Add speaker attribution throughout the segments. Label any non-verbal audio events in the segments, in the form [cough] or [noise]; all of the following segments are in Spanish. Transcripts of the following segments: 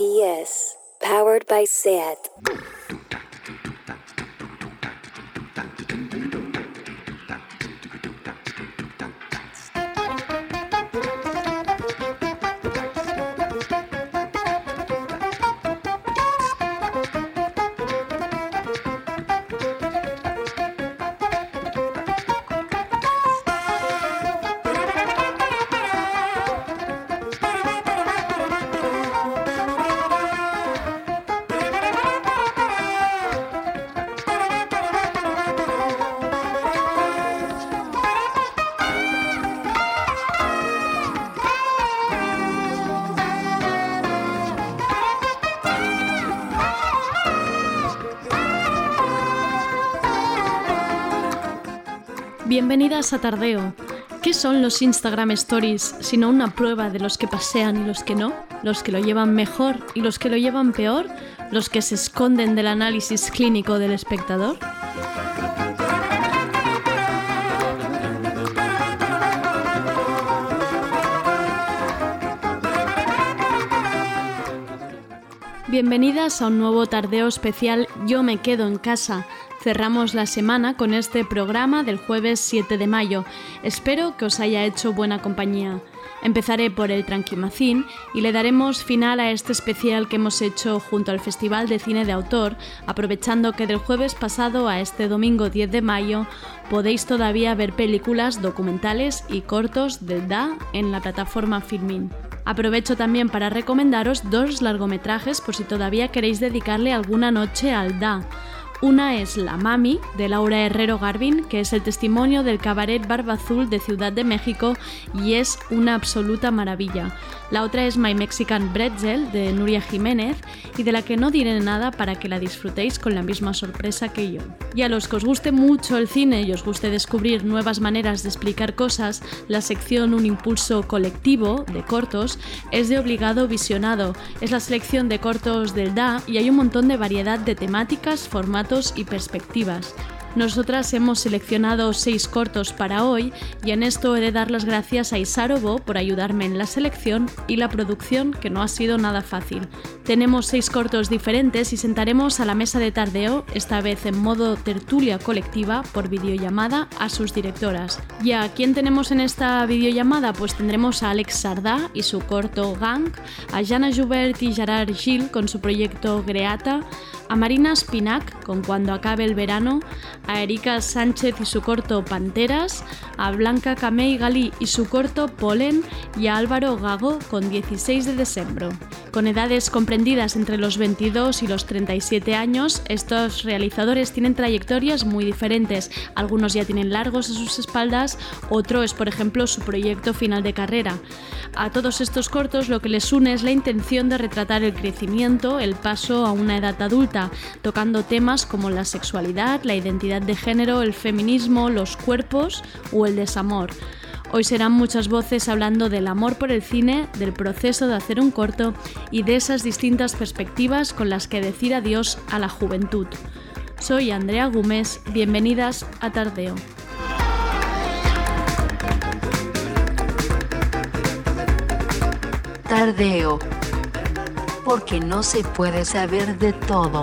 Speaker 1: RPS, powered by SAT.
Speaker 2: Bienvenidas a Tardeo. ¿Qué son los Instagram Stories sino una prueba de los que pasean y los que no? ¿Los que lo llevan mejor y los que lo llevan peor? ¿Los que se esconden del análisis clínico del espectador? Bienvenidas a un nuevo tardeo especial Yo me quedo en casa, Cerramos la semana con este programa del jueves 7 de mayo. Espero que os haya hecho buena compañía. Empezaré por el Tranquimacín y le daremos final a este especial que hemos hecho junto al Festival de Cine de Autor, aprovechando que del jueves pasado a este domingo 10 de mayo podéis todavía ver películas, documentales y cortos del DA en la plataforma Filmin. Aprovecho también para recomendaros dos largometrajes por si todavía queréis dedicarle alguna noche al DA. Una es La Mami, de Laura Herrero Garvin, que es el testimonio del cabaret Barba Azul de Ciudad de México y es una absoluta maravilla. La otra es My Mexican Bretzel, de Nuria Jiménez, y de la que no diré nada para que la disfrutéis con la misma sorpresa que yo. Y a los que os guste mucho el cine y os guste descubrir nuevas maneras de explicar cosas, la sección Un Impulso Colectivo, de cortos, es de obligado visionado. Es la selección de cortos del DA y hay un montón de variedad de temáticas, formatos, y perspectivas. Nosotras hemos seleccionado seis cortos para hoy y en esto he de dar las gracias a Isarobo por ayudarme en la selección y la producción que no ha sido nada fácil. Tenemos seis cortos diferentes y sentaremos a la mesa de tardeo, esta vez en modo tertulia colectiva por videollamada a sus directoras. ¿Y a quién tenemos en esta videollamada? Pues tendremos a Alex Sardá y su corto Gang, a Jana Joubert y Gerard Gil con su proyecto Greata, a Marina Spinac con Cuando acabe el verano, a Erika Sánchez y su corto Panteras, a Blanca Camey Galí y su corto Polen y a Álvaro Gago con 16 de diciembre. Con edades comprendidas entre los 22 y los 37 años, estos realizadores tienen trayectorias muy diferentes. Algunos ya tienen largos a sus espaldas, otro es por ejemplo su proyecto final de carrera. A todos estos cortos lo que les une es la intención de retratar el crecimiento, el paso a una edad adulta, tocando temas como la sexualidad, la identidad de género, el feminismo, los cuerpos o el desamor. Hoy serán muchas voces hablando del amor por el cine, del proceso de hacer un corto y de esas distintas perspectivas con las que decir adiós a la juventud. Soy Andrea Gómez, bienvenidas a Tardeo.
Speaker 1: Tardeo porque no se puede saber de todo.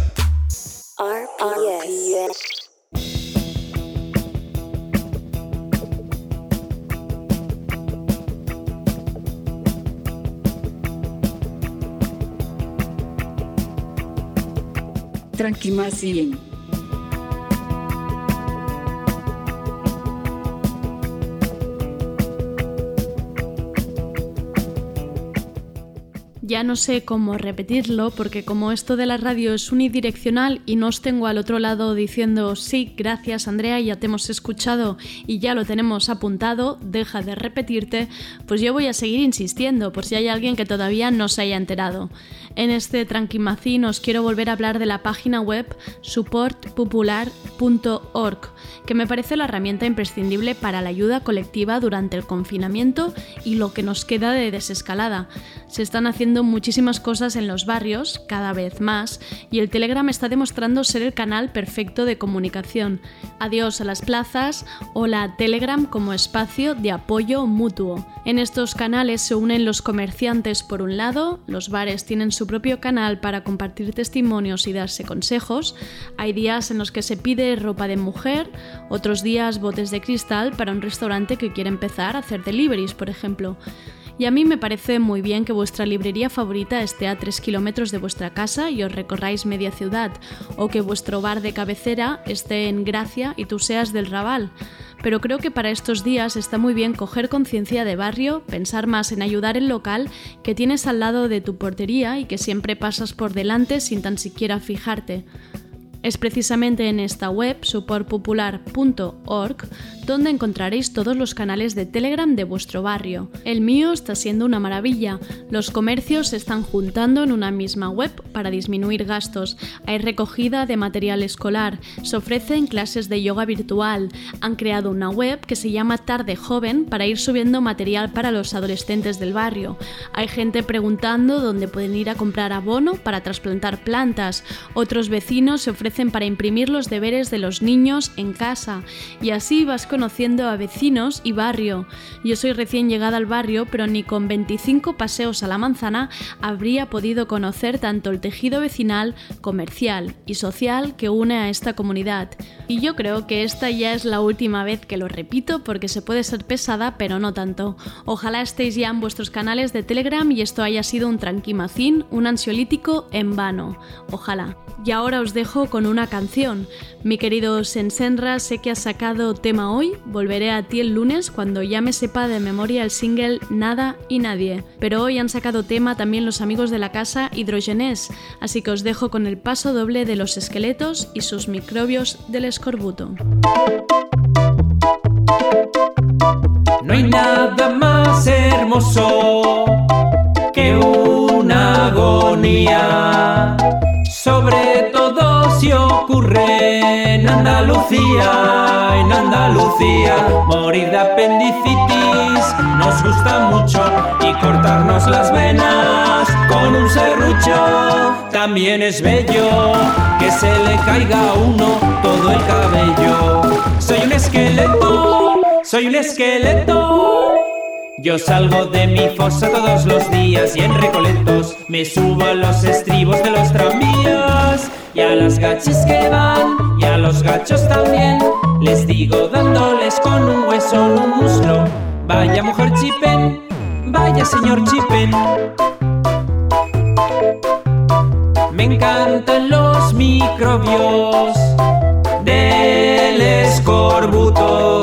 Speaker 1: Tranquimacien.
Speaker 2: Ya no sé cómo repetirlo porque como esto de la radio es unidireccional y no os tengo al otro lado diciendo sí, gracias Andrea, ya te hemos escuchado y ya lo tenemos apuntado, deja de repetirte, pues yo voy a seguir insistiendo por si hay alguien que todavía no se haya enterado. En este Tranquimacín os quiero volver a hablar de la página web supportpopular.org, que me parece la herramienta imprescindible para la ayuda colectiva durante el confinamiento y lo que nos queda de desescalada. Se están haciendo muchísimas cosas en los barrios, cada vez más, y el Telegram está demostrando ser el canal perfecto de comunicación. Adiós a las plazas o la Telegram como espacio de apoyo mutuo. En estos canales se unen los comerciantes por un lado, los bares tienen su propio canal para compartir testimonios y darse consejos, hay días en los que se pide ropa de mujer, otros días botes de cristal para un restaurante que quiere empezar a hacer deliveries, por ejemplo. Y a mí me parece muy bien que vuestra librería favorita esté a 3 kilómetros de vuestra casa y os recorráis media ciudad, o que vuestro bar de cabecera esté en Gracia y tú seas del Raval pero creo que para estos días está muy bien coger conciencia de barrio, pensar más en ayudar el local que tienes al lado de tu portería y que siempre pasas por delante sin tan siquiera fijarte. Es precisamente en esta web, supportpopular.org, donde encontraréis todos los canales de Telegram de vuestro barrio. El mío está siendo una maravilla. Los comercios se están juntando en una misma web para disminuir gastos. Hay recogida de material escolar, se ofrecen clases de yoga virtual, han creado una web que se llama Tarde Joven para ir subiendo material para los adolescentes del barrio. Hay gente preguntando dónde pueden ir a comprar abono para trasplantar plantas. Otros vecinos se ofrecen para imprimir los deberes de los niños en casa y así vas conociendo a vecinos y barrio. Yo soy recién llegada al barrio, pero ni con 25 paseos a la manzana habría podido conocer tanto el tejido vecinal, comercial y social que une a esta comunidad. Y yo creo que esta ya es la última vez que lo repito porque se puede ser pesada, pero no tanto. Ojalá estéis ya en vuestros canales de Telegram y esto haya sido un tranquimacín, un ansiolítico en vano. Ojalá. Y ahora os dejo con una canción. Mi querido Sensenra, sé que has sacado tema hoy, volveré a ti el lunes cuando ya me sepa de memoria el single Nada y Nadie. Pero hoy han sacado tema también los amigos de la casa Hidrogenés, así que os dejo con el paso doble de los esqueletos y sus microbios del escorbuto.
Speaker 3: No hay nada más hermoso que una agonía sobre todo si ocurre en Andalucía, en Andalucía, morir de apendicitis nos gusta mucho y cortarnos las venas con un serrucho. También es bello que se le caiga a uno todo el cabello. Soy un esqueleto, soy un esqueleto. Yo salgo de mi fosa todos los días y en recoletos me subo a los estribos de los tranvías y a las gachis que van y a los gachos también. Les digo dándoles con un hueso un muslo. Vaya mujer chipen vaya señor chipen. Me encantan los microbios del escorbuto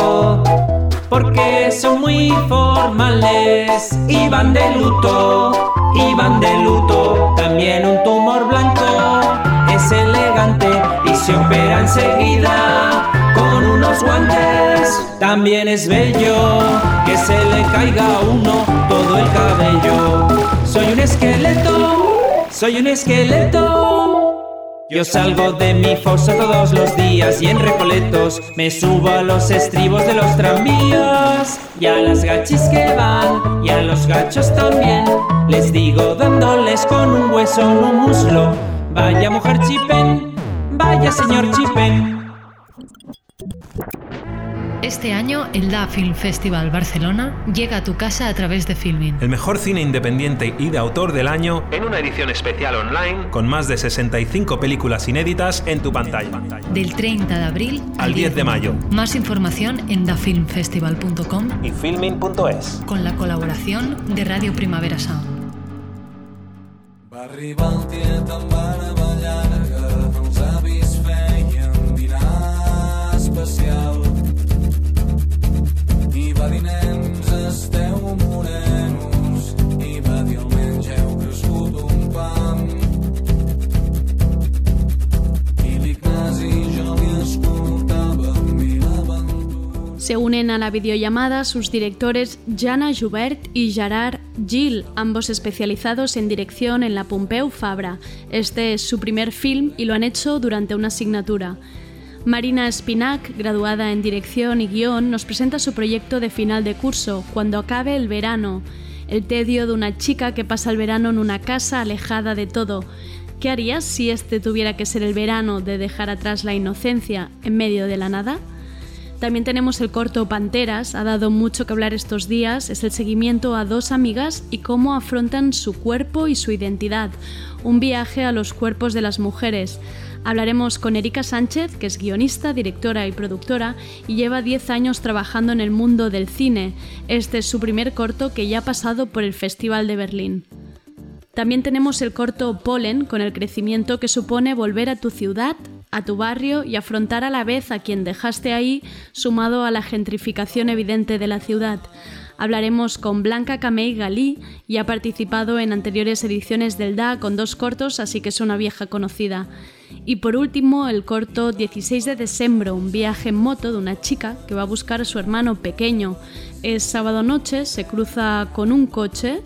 Speaker 3: porque son muy formales y van de luto, y van de luto. También un tumor blanco es elegante y se opera enseguida con unos guantes. También es bello que se le caiga a uno todo el cabello. Soy un esqueleto, soy un esqueleto. Yo salgo de mi fosa todos los días y en recoletos me subo a los estribos de los tranvías. Y a las gachis que van y a los gachos también. Les digo dándoles con un hueso en un muslo. Vaya mujer chipen, vaya señor chipen.
Speaker 4: Este año el Da Film Festival Barcelona llega a tu casa a través de Filmin.
Speaker 5: El mejor cine independiente y de autor del año en una edición especial online con más de 65 películas inéditas en tu pantalla.
Speaker 4: Del 30 de abril
Speaker 5: al 10 de mayo.
Speaker 4: Más información en dafilmfestival.com
Speaker 5: y filmin.es.
Speaker 4: Con la colaboración de Radio Primavera Sound.
Speaker 2: A la videollamada sus directores Jana Joubert y Gerard Gil, ambos especializados en dirección en la Pompeu Fabra. Este es su primer film y lo han hecho durante una asignatura. Marina Spinac, graduada en dirección y guion, nos presenta su proyecto de final de curso, Cuando acabe el verano, el tedio de una chica que pasa el verano en una casa alejada de todo. ¿Qué harías si este tuviera que ser el verano de dejar atrás la inocencia en medio de la nada? También tenemos el corto Panteras, ha dado mucho que hablar estos días, es el seguimiento a dos amigas y cómo afrontan su cuerpo y su identidad, un viaje a los cuerpos de las mujeres. Hablaremos con Erika Sánchez, que es guionista, directora y productora, y lleva 10 años trabajando en el mundo del cine. Este es su primer corto que ya ha pasado por el Festival de Berlín. También tenemos el corto Polen, con el crecimiento que supone volver a tu ciudad, a tu barrio y afrontar a la vez a quien dejaste ahí, sumado a la gentrificación evidente de la ciudad. Hablaremos con Blanca Camey Galí y ha participado en anteriores ediciones del DA con dos cortos, así que es una vieja conocida. Y por último, el corto 16 de diciembre, un viaje en moto de una chica que va a buscar a su hermano pequeño. Es sábado noche, se cruza con un coche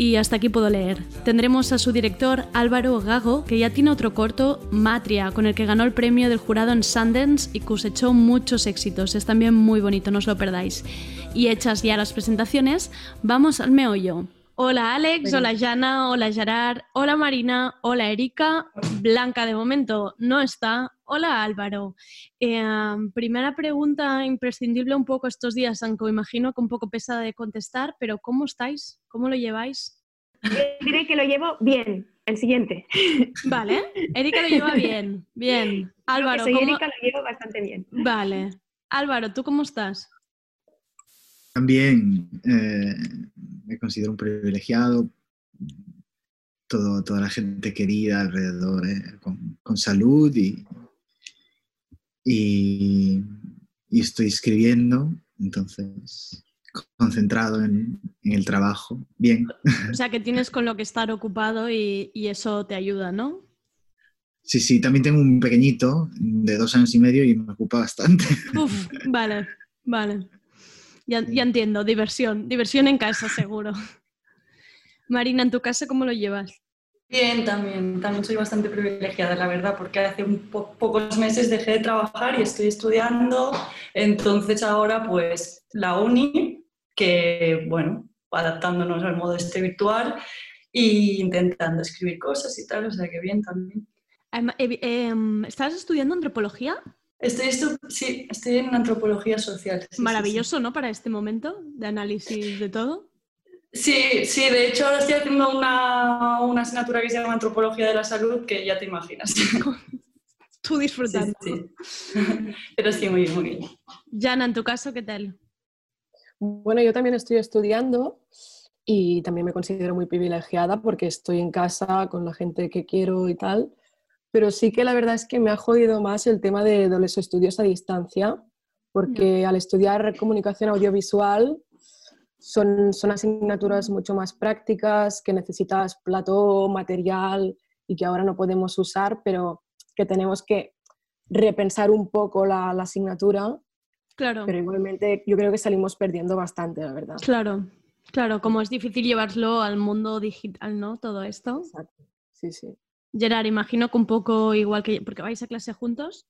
Speaker 2: y hasta aquí puedo leer. Tendremos a su director Álvaro Gago, que ya tiene otro corto, Matria, con el que ganó el premio del jurado en Sundance y cosechó muchos éxitos. Es también muy bonito, no os lo perdáis. Y hechas ya las presentaciones, vamos al meollo. Hola Alex, hola Jana, hola Gerard, hola Marina, hola Erika, Blanca de momento no está, hola Álvaro. Eh, primera pregunta imprescindible un poco estos días, aunque imagino que un poco pesada de contestar, pero ¿cómo estáis? ¿Cómo lo lleváis?
Speaker 6: diré que lo llevo bien, el siguiente. [laughs]
Speaker 2: Vale, Erika lo lleva bien, bien. Álvaro,
Speaker 6: soy Erika lo llevo bastante bien.
Speaker 2: Vale. Álvaro, ¿tú cómo estás?
Speaker 7: También eh, me considero un privilegiado. Todo, toda la gente querida alrededor, eh, con, salud y, y, estoy escribiendo, entonces concentrado en, el trabajo. Bien.
Speaker 2: O sea, que tienes con lo que estar ocupado y, y, eso te ayuda, ¿no?
Speaker 7: Sí, sí, también tengo un pequeñito de dos años y medio y me ocupa bastante.
Speaker 2: Uf, vale, vale. Ya, entiendo, diversión, diversión en casa seguro. Marina, ¿en tu casa cómo lo llevas?
Speaker 8: Bien, también, también soy bastante privilegiada, la verdad, porque hace un pocos meses dejé de trabajar y estoy estudiando, entonces ahora pues la uni, que bueno, adaptándonos al modo este virtual e intentando escribir cosas y tal, o sea que bien también.
Speaker 2: Eh, em, ¿Estás estudiando antropología?
Speaker 8: Estoy, sí, estoy en antropología social.
Speaker 2: Maravilloso, ¿no? Para este momento de análisis de todo.
Speaker 8: Sí, sí, de hecho ahora estoy haciendo una, una asignatura que se llama Antropología de la Salud, que ya te imaginas. [laughs]
Speaker 2: Tú disfrutando.
Speaker 8: Sí, Pero sí, muy bien, muy bien.
Speaker 2: Jana, en tu caso, ¿qué tal?
Speaker 9: Bueno, yo también estoy estudiando y también me considero muy privilegiada porque estoy en casa con la gente que quiero y tal pero sí que la verdad es que me ha jodido más el tema de, los estudios a distancia, porque al estudiar comunicación audiovisual son, son asignaturas mucho más prácticas, que necesitas plató, material y que ahora no podemos usar, pero que tenemos que repensar un poco la, la asignatura.
Speaker 2: Claro.
Speaker 9: Pero igualmente yo creo que salimos perdiendo bastante, la verdad.
Speaker 2: Claro, claro, como es difícil llevarlo al mundo digital, ¿no? Todo esto.
Speaker 9: Exacto. Sí, sí.
Speaker 2: Gerard, imagino que un poco igual que... porque vais a clase juntos.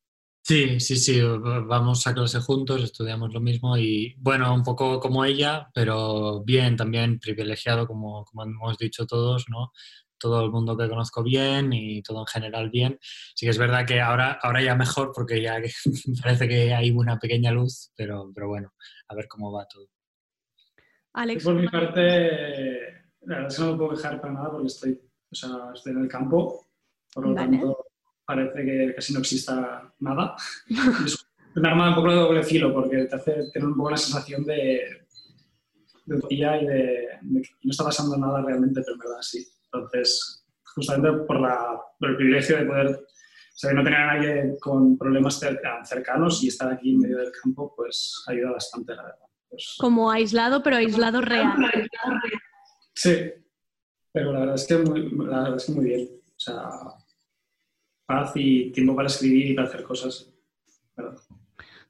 Speaker 10: Sí, sí, sí, vamos a clase juntos, estudiamos lo mismo y bueno, un poco como ella, pero bien, también privilegiado, como, como hemos dicho todos, ¿no? Todo el mundo que conozco bien y todo en general bien. Sí que es verdad que ahora, ahora ya mejor porque ya [laughs] parece que hay una pequeña luz, pero, pero bueno, a ver cómo va todo.
Speaker 2: Alex.
Speaker 11: Por mi parte, la verdad es que no me puedo quejar para nada porque estoy, o sea, estoy en el campo por lo tanto, parece que casi no exista nada. [laughs] es una arma un poco de doble filo porque te hace tener un poco la sensación de, de utopía y de, que no está pasando nada realmente, pero en verdad sí. Entonces, justamente por, la, por el privilegio de poder, o sea, de no tener a nadie con problemas cercanos y estar aquí en medio del campo, pues ayuda bastante, la verdad. Pues
Speaker 2: Como aislado, pero aislado real.
Speaker 11: Sí, pero la verdad es que muy, la verdad es que muy bien. O sea, paz y tiempo para escribir y para hacer cosas.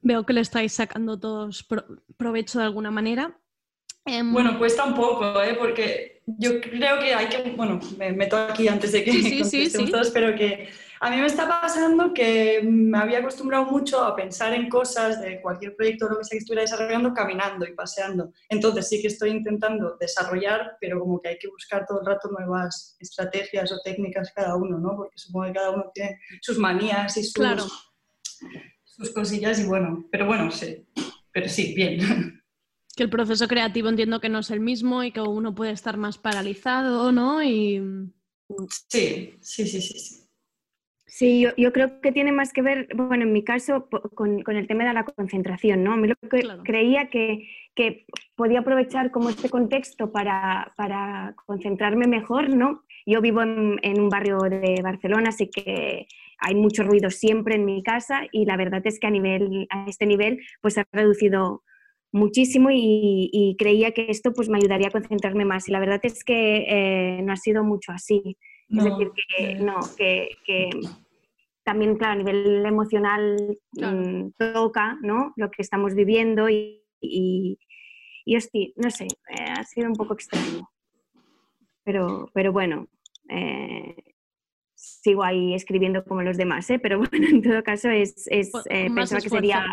Speaker 2: Veo que le estáis sacando todos provecho de alguna manera.
Speaker 8: Em, bueno, cuesta un poco, ¿eh? porque yo creo que hay que, bueno, me meto aquí antes de que sí, sí, sí, todos, pero que a mí me está pasando que me había acostumbrado mucho a pensar en cosas de cualquier proyecto o lo que sea que estuviera desarrollando caminando y paseando. Entonces sí que estoy intentando desarrollar, pero como que hay que buscar todo el rato nuevas estrategias o técnicas cada uno, ¿no? Porque supongo que cada uno tiene sus manías y sus, sus cosillas y bueno, pero bueno, sí, pero sí, bien. [laughs]
Speaker 2: Que el proceso creativo entiendo que no es el mismo y que uno puede estar más paralizado, ¿no? Y...
Speaker 8: Sí, sí, sí, sí.
Speaker 6: Sí, yo, creo que tiene más que ver, bueno, en mi caso, con, el tema de la concentración, ¿no? A mí lo que creía que, que, podía aprovechar como este contexto para, para concentrarme mejor, ¿no? Yo vivo en, en, un barrio de Barcelona, así que hay mucho ruido siempre en mi casa y la verdad es que a, nivel, a este nivel pues ha reducido muchísimo y, creía que esto pues me ayudaría a concentrarme más y la verdad es que eh, no ha sido mucho así. Es decir, que no, que, también, claro, a nivel emocional mm, toca ¿no? lo que estamos viviendo y, y, y no sé, eh, ha sido un poco extraño. Pero, pero bueno, eh, sigo ahí escribiendo como los demás, ¿eh? pero [laughs] bueno, en todo caso es, es pensaba que sería...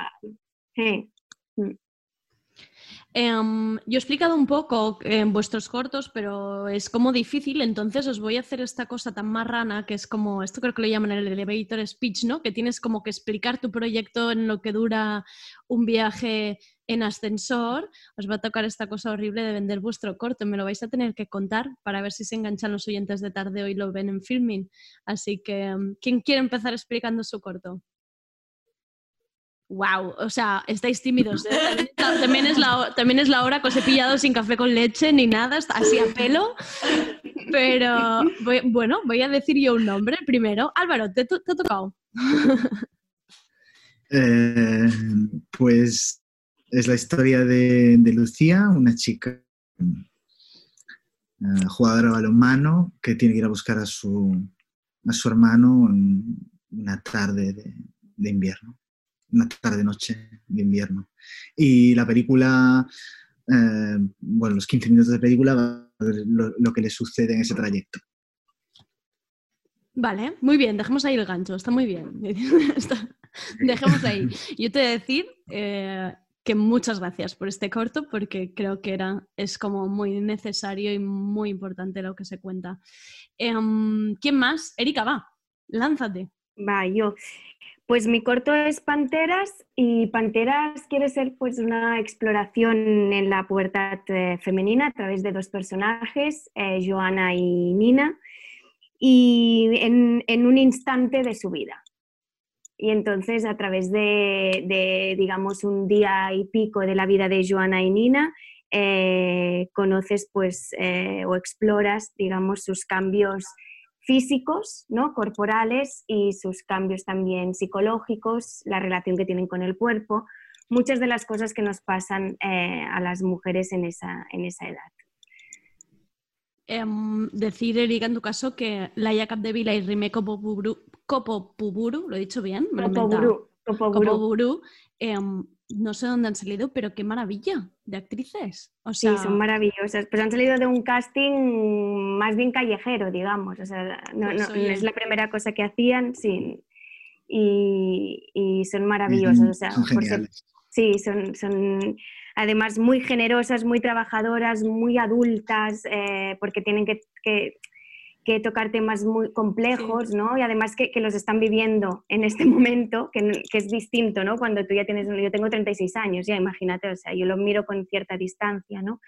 Speaker 2: Em, yo he explicado un poco en vuestros cortos, pero es como difícil, entonces os voy a hacer esta cosa tan marrana que es como, esto creo que lo llaman el elevator speech, ¿no? Que tienes como que explicar tu proyecto en lo que dura un viaje en ascensor. Os va a tocar esta cosa horrible de vender vuestro corto, me lo vais a tener que contar para ver si se enganchan los oyentes de tarde y lo ven en filming. Así que, em, ¿quién quiere empezar explicando su corto? Wow, o sea, estáis tímidos. ¿eh? [laughs] También, es la, también es la hora que os he pillado sin café con leche ni nada, así a pelo. Pero bueno, voy a decir yo un nombre primero. Álvaro, ¿te, ha tocado? [laughs]
Speaker 7: Eh, pues es la historia de, Lucía, una chica eh, jugadora de balonmano que tiene que ir a buscar a su, a su hermano en una tarde de invierno una tarde-noche de invierno. Y la película, eh, bueno, los 15 minutos de película, lo, lo, que le sucede en ese trayecto.
Speaker 2: Vale, muy bien, dejemos ahí el gancho, está muy bien. [laughs] dejemos ahí. Yo te voy a decir eh, que muchas gracias por este corto, porque creo que era, es como muy necesario y muy importante lo que se cuenta. Em, ¿Quién más? Erika, va, lánzate.
Speaker 6: Va, yo. Pues mi corto es Panteras y Panteras quiere ser pues una exploración en la pubertad eh, femenina a través de dos personajes, eh, Joana y Nina, y en, un instante de su vida. Y entonces a través de, digamos, un día y pico de la vida de Joana y Nina, eh, conoces pues o exploras, digamos, sus cambios físicos, ¿no? corporales y sus cambios también psicológicos, la relación que tienen con el cuerpo, muchas de las cosas que nos pasan eh, a las mujeres en esa, en esa edad.
Speaker 2: Em, decir, Erika, en tu caso, que Laia Capdevila y Rime Copopuburu, lo he dicho bien, me
Speaker 6: Copoburu,
Speaker 2: Copoburu, em, no sé dónde han salido, pero qué maravilla de actrices. O
Speaker 6: Sí, son maravillosas. Pues han salido de un casting más bien callejero, digamos. O sea, no, pues es la primera cosa que hacían, sí. Y, son maravillosas. son sí, son, son además muy generosas, muy trabajadoras, muy adultas, eh, porque tienen que que tocar temas muy complejos, ¿no? Y además que, que, los están viviendo en este [laughs] momento, que, que, es distinto, ¿no? Cuando tú ya tienes, yo tengo 36 años, ya imagínate, o sea, yo lo miro con cierta distancia, ¿no?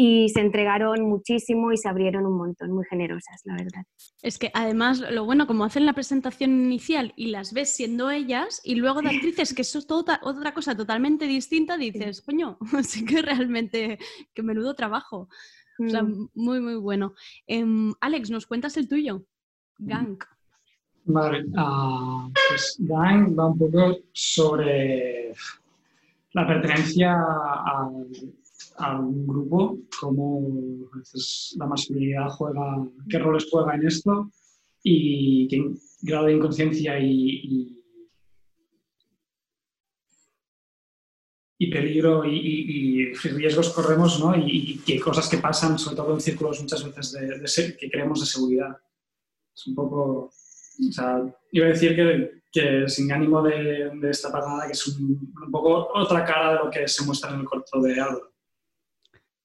Speaker 6: Y se entregaron muchísimo y se abrieron un montón, muy generosas, la verdad.
Speaker 2: Es que además, lo bueno, como hacen la presentación inicial y las ves siendo ellas, y luego de actrices, que eso es toda, otra cosa totalmente distinta, dices, coño, [laughs] sí que realmente, que menudo trabajo. O sea, mm. muy, muy bueno. Em, Alex, ¿nos cuentas el tuyo? Gang.
Speaker 11: Vale, uh, pues Gang va un poco sobre la pertenencia a, un grupo, cómo la masculinidad juega, qué roles juega en esto y qué grado de inconsciencia y, y peligro y, riesgos corremos, ¿no? Y, qué cosas que pasan, sobre todo en círculos muchas veces de, que creemos de seguridad. Es un poco, o sea, iba a decir que, que sin ánimo de, de esta nada, que es un, poco otra cara de lo que se muestra en el corto de Álvaro.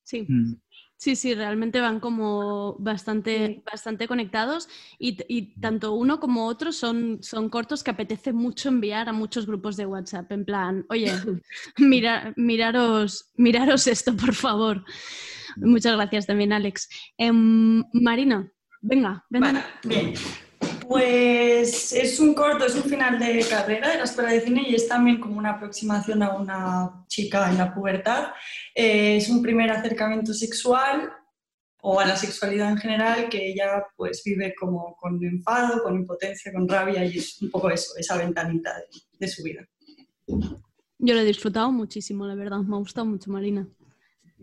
Speaker 2: Sí. Mm. Sí, sí, realmente van como bastante, bastante conectados y, tanto uno como otro son, son cortos que apetece mucho enviar a muchos grupos de WhatsApp, en plan, oye, [laughs] mira, miraros, miraros esto, por favor. Muchas gracias también, Alex. Em, Marina, venga, venga.
Speaker 8: bien. Pues es un corto, es un final de carrera de la escuela de cine y es también como una aproximación a una chica en la pubertad. Eh, es un primer acercamiento sexual o a la sexualidad en general que ella pues vive como con enfado, con impotencia, con rabia y es un poco eso, esa ventanita de su vida.
Speaker 2: Yo lo he disfrutado muchísimo, la verdad, me ha gustado mucho Marina.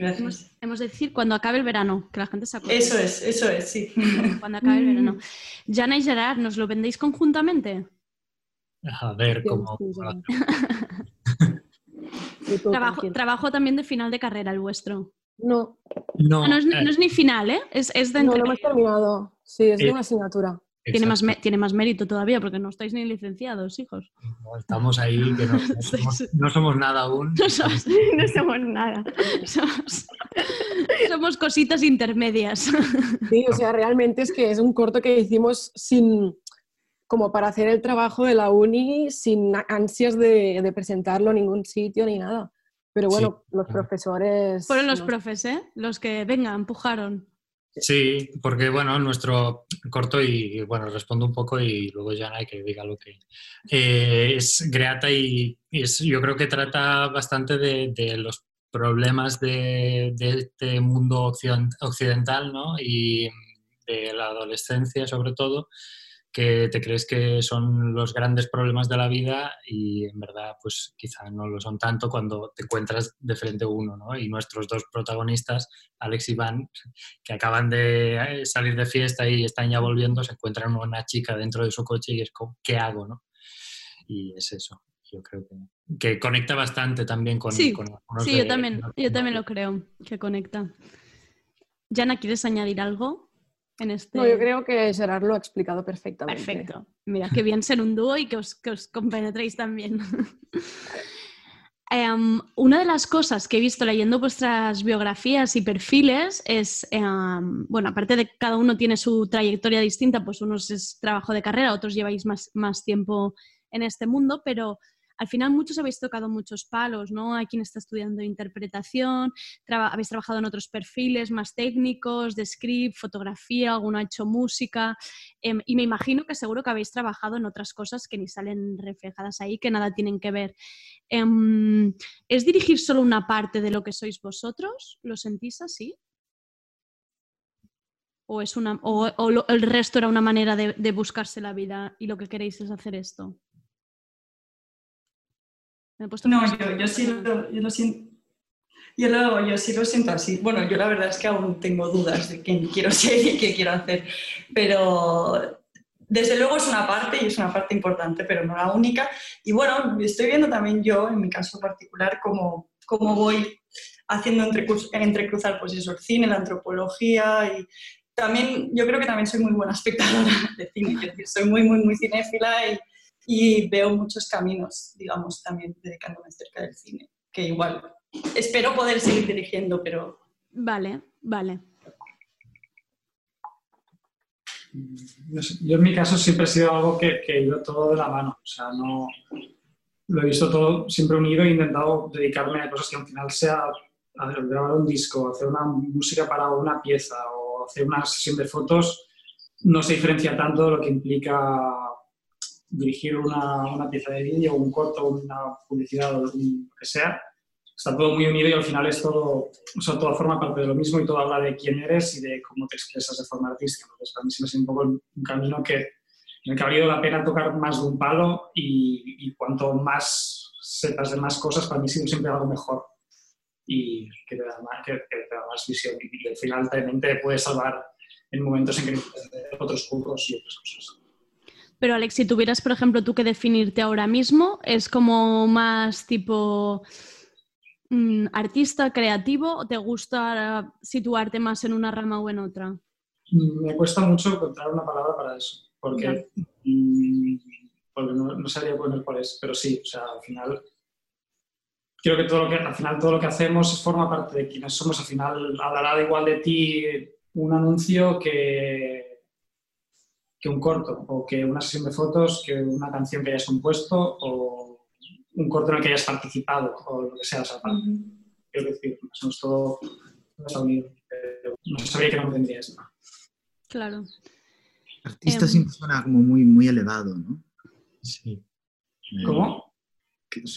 Speaker 8: Gracias.
Speaker 2: Hemos, de decir cuando acabe el verano, que la gente se acuerde.
Speaker 8: Eso es, eso es, sí.
Speaker 2: Cuando acabe el verano. Jana y Gerard, ¿nos lo vendéis conjuntamente?
Speaker 10: A ver cómo. [laughs]
Speaker 2: trabajo, trabajo también de final de carrera el vuestro.
Speaker 9: No.
Speaker 10: No,
Speaker 2: ah, no, es, no, es, ni final, ¿eh? Es, es de
Speaker 9: No, no hemos terminado. Sí, es de eh, una asignatura.
Speaker 2: Tiene más, tiene más mérito todavía porque no estáis ni licenciados, hijos.
Speaker 10: estamos ahí, que [laughs] no, somos, nada aún.
Speaker 2: No somos, nada. Somos, cositas intermedias.
Speaker 9: Sí, o sea, realmente es que es un corto que hicimos sin, como para hacer el trabajo de la uni, sin ansias de, presentarlo en ningún sitio ni nada. Pero bueno, los profesores...
Speaker 2: Fueron los profes, ¿eh? Los que, venga, empujaron.
Speaker 10: Sí, porque bueno, nuestro corto y bueno, respondo un poco y luego ya hay que diga lo que eh, es Greata y, es, yo creo que trata bastante de, los problemas de, de, este mundo occidental ¿no? y de la adolescencia sobre todo que te crees que son los grandes problemas de la vida y en verdad pues quizá no lo son tanto cuando te encuentras de frente uno, ¿no? Y nuestros dos protagonistas, Alex y Van, que acaban de eh, salir de fiesta y están ya volviendo, se encuentran una chica dentro de su coche y es como, ¿qué hago, no? Y es eso. Yo creo que, que conecta bastante también con...
Speaker 2: Sí, sí yo, también, yo también lo creo, que conecta. Jana, ¿quieres añadir algo? Este
Speaker 9: no, yo creo que Gerard lo ha explicado perfectamente.
Speaker 2: Perfecto. Mira, qué bien ser un dúo y que os, que os compenetréis también. [laughs] Em, una de las cosas que he visto leyendo vuestras biografías y perfiles es, em, bueno, aparte de que cada uno tiene su trayectoria distinta, pues unos es trabajo de carrera, otros lleváis más, más tiempo en este mundo, pero al final muchos habéis tocado muchos palos, ¿no? Hay quien está estudiando interpretación, habéis trabajado en otros perfiles más técnicos, de script, fotografía, alguno ha hecho música, em, y me imagino que seguro que habéis trabajado en otras cosas que ni salen reflejadas ahí, que nada tienen que ver. Em, ¿Es dirigir solo una parte de lo que sois vosotros? ¿Lo sentís así? ¿O, es una, el resto era una manera de buscarse la vida y lo que queréis es hacer esto?
Speaker 8: No, yo, sí lo, yo siento. Yo, sí lo siento así. Bueno, yo la verdad es que aún tengo dudas de quién quiero [laughs] ser y qué quiero hacer, pero desde luego es una parte y es una parte importante, pero no la única. Y bueno, estoy viendo también yo, en mi caso particular, cómo, cómo voy haciendo entrecruzar pues eso, el cine, la antropología y también yo creo que también soy muy buena espectadora [laughs] de cine, soy muy, muy, muy cinéfila y, y veo muchos caminos, digamos, también dedicándome cerca del cine, que igual espero poder seguir dirigiendo, pero...
Speaker 2: Vale, vale.
Speaker 11: Yo en mi caso siempre ha sido algo que, que he ido todo de la mano, o sea, no lo he visto todo siempre unido e intentado dedicarme a cosas que al final sea grabar un disco, hacer una música para una pieza o hacer una sesión de fotos, no se diferencia tanto de lo que implica dirigir una, una pieza de vídeo, un corto, una publicidad o lo que sea, está todo muy unido y al final es todo, o sea, toda forma parte de lo mismo y todo habla de quién eres y de cómo te expresas de forma artística. Entonces, para mí se me hace un poco un camino que, en el que ha valido la pena tocar más de un palo y, y cuanto más sepas de más cosas, para mí siempre algo mejor y que te da más, que, te da más visión y, al final también te puede salvar en momentos en que otros cursos y otras cosas.
Speaker 2: Pero Alex, si tuvieras, por ejemplo, tú que definirte ahora mismo, es como más tipo mm, artista creativo o te gusta situarte más en una rama o en otra?
Speaker 11: Mm, me cuesta mucho encontrar una palabra para eso, porque, mm, porque no, no, sabría poner cuál es, pero sí, o sea, al final creo que todo lo que al final todo lo que hacemos forma parte de quienes somos, al final hablará igual de ti un anuncio que que un corto, o que una sesión de fotos, que una canción que hayas compuesto, o un corto en el que hayas participado, o lo que sea. O sea quiero decir, somos todo, todo unido. no sabía que no tendría esto.
Speaker 2: Claro.
Speaker 7: Artista em, siempre suena como muy, muy elevado, ¿no?
Speaker 11: Sí. Eh, ¿Cómo?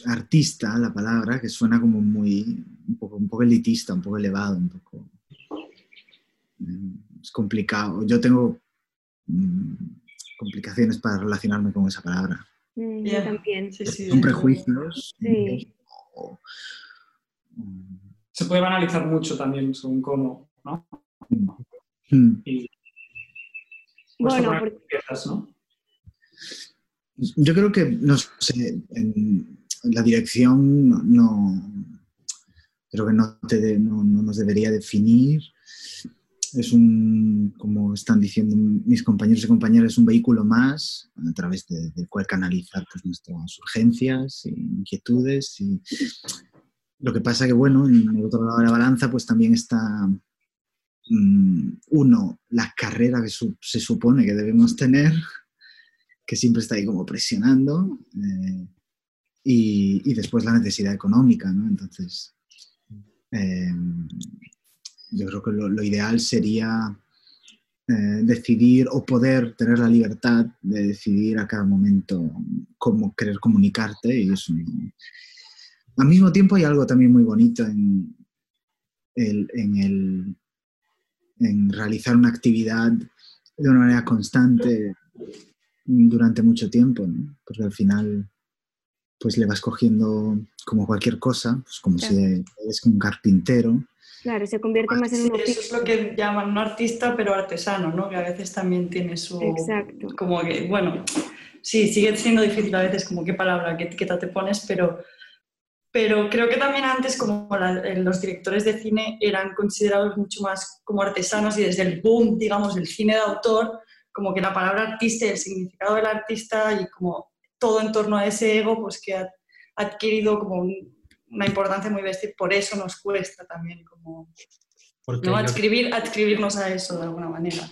Speaker 7: artista, la palabra, que suena como muy, un poco, un poco elitista, un poco elevado, un poco... Eh, es complicado. Yo tengo Mm, complicaciones para relacionarme con esa palabra.
Speaker 6: Mm, yo también.
Speaker 7: Son prejuicios.
Speaker 11: Se puede banalizar mucho también según cómo, ¿no?
Speaker 7: Mm.
Speaker 6: bueno, porque...
Speaker 7: Yo creo que, no sé, en la dirección no, creo que no, te no nos debería definir es un, como están diciendo mis compañeros y compañeras, un vehículo más a través del cual canalizar pues, nuestras urgencias e inquietudes. Y lo que pasa que, bueno, en el otro lado de la balanza, pues también está, mm, uno, la carrera que se supone que debemos tener, que siempre está ahí como presionando, eh, y, y, después la necesidad económica, ¿no? Entonces, eh, yo creo que lo, ideal sería eh, decidir o poder tener la libertad de decidir a cada momento cómo querer comunicarte y eso. Al mismo tiempo hay algo también muy bonito en, en, el, en realizar una actividad de una manera constante durante mucho tiempo, ¿no? porque al final pues le vas cogiendo como cualquier cosa, pues como si eres un carpintero,
Speaker 6: Claro, se convierte más en un
Speaker 8: Eso es lo que llaman no artista, pero artesano, ¿no? Que a veces también tiene su...
Speaker 6: Exacto.
Speaker 8: Como que, bueno, sí, sigue siendo difícil a veces como qué palabra, qué etiqueta te pones, pero, pero creo que también antes como eh, los directores de cine eran considerados mucho más como artesanos y desde el boom, digamos, del cine de autor, como que la palabra artista y el significado del artista y como todo en torno a ese ego, pues que ha adquirido como un, una importancia muy bestia por eso nos cuesta también como ¿no? adscribir, adscribirnos a eso de alguna manera.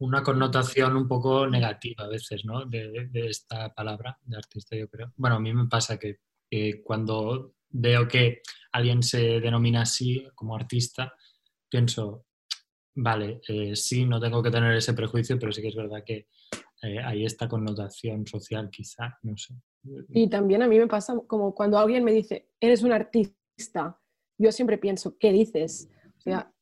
Speaker 10: una connotación un poco negativa a veces, ¿no? De, esta palabra de artista, yo creo. Bueno, a mí me pasa que, cuando veo que alguien se denomina así como artista, pienso, vale, eh, sí, no tengo que tener ese prejuicio, pero sí que es verdad que eh, hay esta connotación social quizá, no sé.
Speaker 9: Y también a mí me pasa como cuando alguien me dice, eres un artista, yo siempre pienso, ¿qué dices? O sea,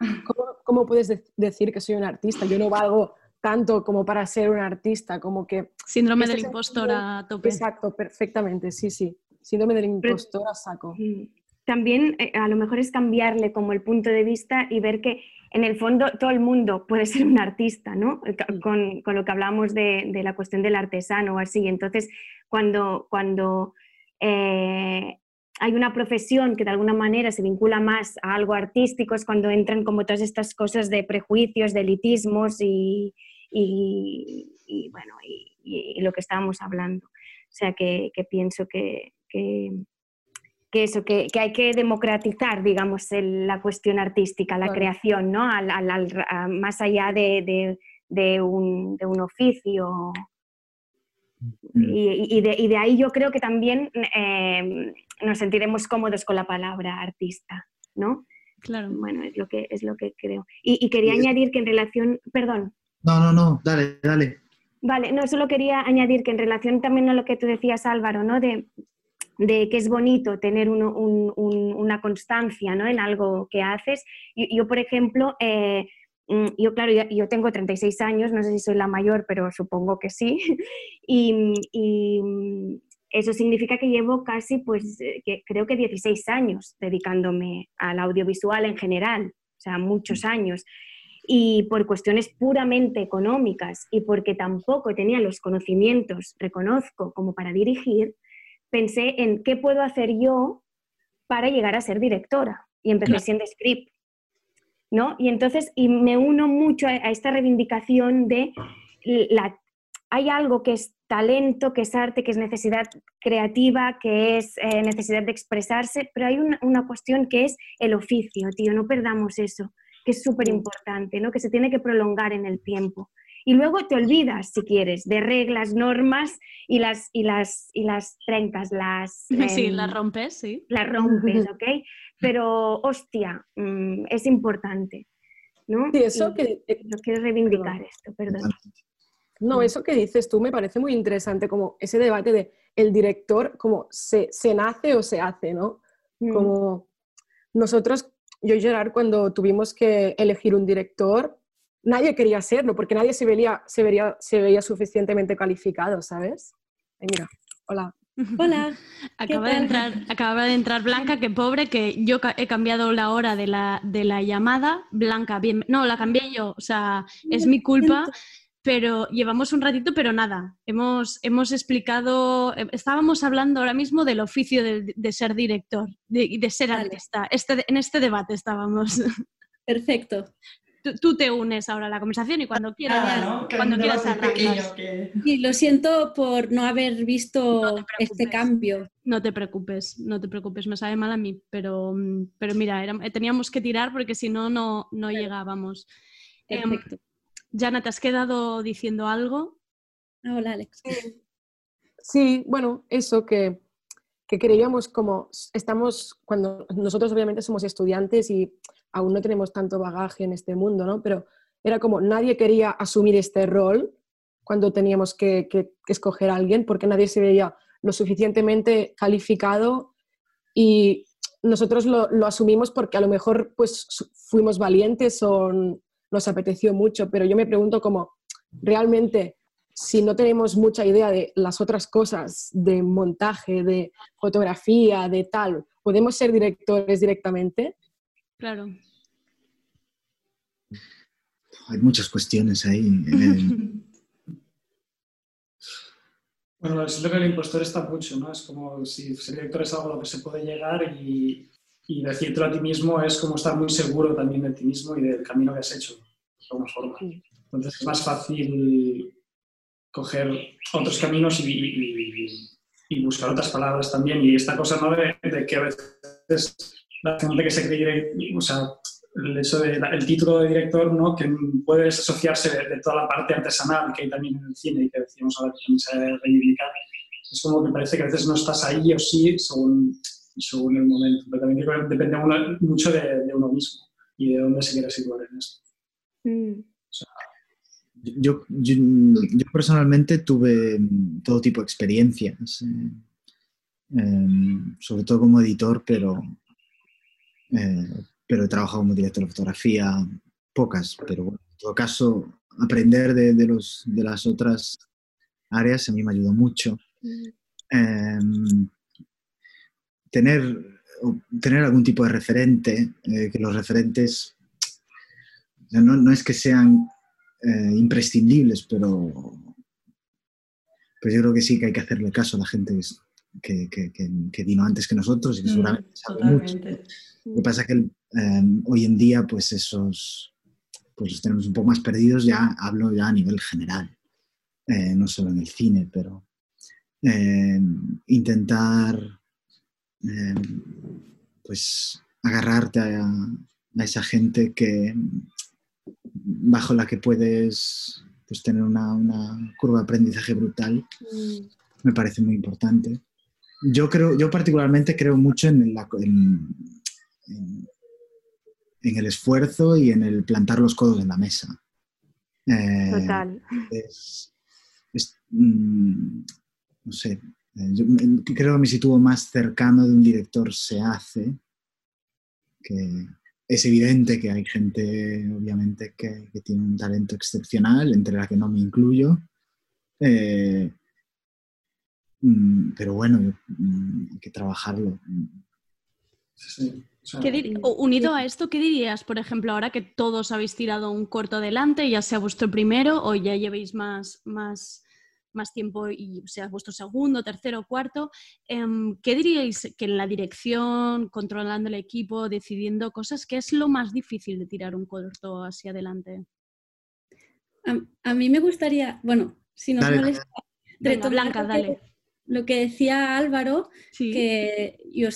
Speaker 9: ¿cómo, puedes decir que soy un artista? Yo no valgo tanto como para ser un artista, como que...
Speaker 2: Síndrome del impostor a tope.
Speaker 9: Exacto, perfectamente, sí, sí. Síndrome del impostor a saco.
Speaker 6: También eh, a lo mejor es cambiarle como el punto de vista y ver que en el fondo todo el mundo puede ser un artista, ¿no? Con, con lo que hablamos de, de, la cuestión del artesano o así. Entonces, cuando, cuando eh, hay una profesión que de alguna manera se vincula más a algo artístico, es cuando entran como todas estas cosas de prejuicios, de elitismos y, y, bueno, y, lo que estábamos hablando. O sea, que, que pienso que, que que eso, que, que, hay que democratizar, digamos, la cuestión artística, la creación, ¿no? Al, al, más allá de, de, de, un, de, un, oficio. Y, y, de, ahí yo creo que también eh, nos sentiremos cómodos con la palabra artista, ¿no?
Speaker 2: Claro.
Speaker 6: Bueno, es lo que, es lo que creo. Y, quería añadir que en relación, perdón.
Speaker 7: No, no, no, dale, dale.
Speaker 6: Vale, no, solo quería añadir que en relación también a lo que tú decías, Álvaro, ¿no? De, de que es bonito tener una constancia ¿no? en algo que haces. Yo, por ejemplo, eh, yo claro, yo, tengo 36 años, no sé si soy la mayor, pero supongo que sí, [laughs] y, mm, eso significa que llevo casi, pues, eh, que creo que 16 años dedicándome al audiovisual en general, o sea, muchos años. Y por cuestiones puramente económicas y porque tampoco tenía los conocimientos, reconozco, como para dirigir, pensé en qué puedo hacer yo para llegar a ser directora y empecé siendo script. ¿No? Y entonces, y me uno mucho a, esta reivindicación de la, hay algo que es talento, que es arte, que es necesidad creativa, que es eh, necesidad de expresarse, pero hay una, una, cuestión que es el oficio, tío, no perdamos eso, que es súper importante, ¿no? que se tiene que prolongar en el tiempo. Y luego te olvidas, si quieres, de reglas, normas y las, y las, y las trencas, las... [laughs]
Speaker 2: sí, em, las rompes, sí.
Speaker 6: Las rompes, ¿ok? Pero, hostia, mm, es importante, ¿no?
Speaker 9: Sí, eso que...
Speaker 6: No quiero reivindicar esto, perdón.
Speaker 9: No, eso que dices tú me parece muy interesante, como ese debate de el director, como se, se nace o se hace, ¿no? Mm. Como nosotros, yo y Gerard, cuando tuvimos que elegir un director, nadie quería serlo, porque nadie se veía, se vería, se veía suficientemente calificado, ¿sabes? mira, hola.
Speaker 12: Hola. [laughs]
Speaker 2: acaba, de entrar, acaba de entrar Blanca, que pobre, que yo he cambiado la hora de la, de la llamada. Blanca, bien, no, la cambié yo, o sea, es mi culpa pero llevamos un ratito, pero nada, hemos, hemos explicado, eh, estábamos hablando ahora mismo del oficio de, ser director y de, ser artista. Este, en este debate estábamos. [laughs]
Speaker 12: Perfecto.
Speaker 2: Tú, te unes ahora a la conversación y cuando quieras, cuando quieras
Speaker 12: Y lo siento por no haber visto este cambio.
Speaker 2: No te preocupes, no te preocupes, me sabe mal a mí, pero, pero mira, teníamos que tirar porque si no, no, no llegábamos. Em, Perfecto. Jana, ¿te has quedado diciendo algo?
Speaker 12: Hola, Alex.
Speaker 9: Sí, bueno, eso que, que creíamos como estamos, cuando nosotros obviamente somos estudiantes y aún no tenemos tanto bagaje en este mundo, ¿no? Pero era como nadie quería asumir este rol cuando teníamos que, escoger a alguien porque nadie se veía lo suficientemente calificado y nosotros lo, asumimos porque a lo mejor pues fuimos valientes o nos apeteció mucho, pero yo me pregunto como realmente si no tenemos mucha idea de las otras cosas, de montaje, de fotografía, de tal, ¿podemos ser directores directamente?
Speaker 2: Claro.
Speaker 7: Hay muchas cuestiones ahí. [laughs]
Speaker 11: bueno, siento que el impostor está mucho, ¿no? Es como si ser director es algo a lo que se puede llegar y y decírtelo a ti mismo es como estar muy seguro también de ti mismo y del camino que has hecho, de alguna forma. Entonces es más fácil coger otros caminos y, y, buscar otras palabras también. Y esta cosa ¿no? de, que a veces la gente que se cree, o sea, el hecho de, el título de director, ¿no? que puede asociarse de, toda la parte artesanal que hay también en el cine y que decíamos ahora que también se reivindicar, es como que parece que a veces no estás ahí o sí según según el momento. Pero también depende mucho de, uno mismo y de dónde se quiere situar en esto. Mm.
Speaker 7: yo, yo, personalmente tuve todo tipo de experiencias, eh, em, sobre todo como editor, pero, eh, pero he trabajado como director de fotografía, pocas, pero bueno, en todo caso, aprender de, los, de las otras áreas a mí me ayudó mucho. Em, tener, tener algún tipo de referente, eh, que los referentes no, es que sean eh, imprescindibles, pero, pero yo creo que sí que hay que hacerle caso a la gente que, que, vino antes que nosotros y que mm, seguramente sabe mucho. Lo que pasa es que em, hoy en día, pues esos, pues los tenemos un poco más perdidos, ya hablo ya a nivel general, eh, no solo en el cine, pero em, intentar eh, pues agarrarte a, esa gente que bajo la que puedes pues, tener una, curva de aprendizaje brutal, mm. me parece muy importante. Yo creo, yo particularmente creo mucho en, en, el esfuerzo y en el plantar los codos en la mesa.
Speaker 6: Eh, Total.
Speaker 7: Mm, no sé, eh, yo creo que me sitúo más cercano de un director se hace, que es evidente que hay gente, obviamente, que, tiene un talento excepcional, entre la que no me incluyo. Eh, pero bueno, mm, hay que trabajarlo.
Speaker 2: unido a esto, ¿qué dirías, por ejemplo, ahora que todos habéis tirado un corto adelante, ya sea vuestro primero o ya llevéis más, más más tiempo y sea vuestro segundo, tercero, cuarto, em, ¿qué diríais que en la dirección, controlando el equipo, decidiendo cosas, qué es lo más difícil de tirar un corto hacia adelante?
Speaker 12: A, mí me gustaría, bueno, si nos molesta,
Speaker 2: Blanca, dale.
Speaker 12: Lo que decía Álvaro, que yo,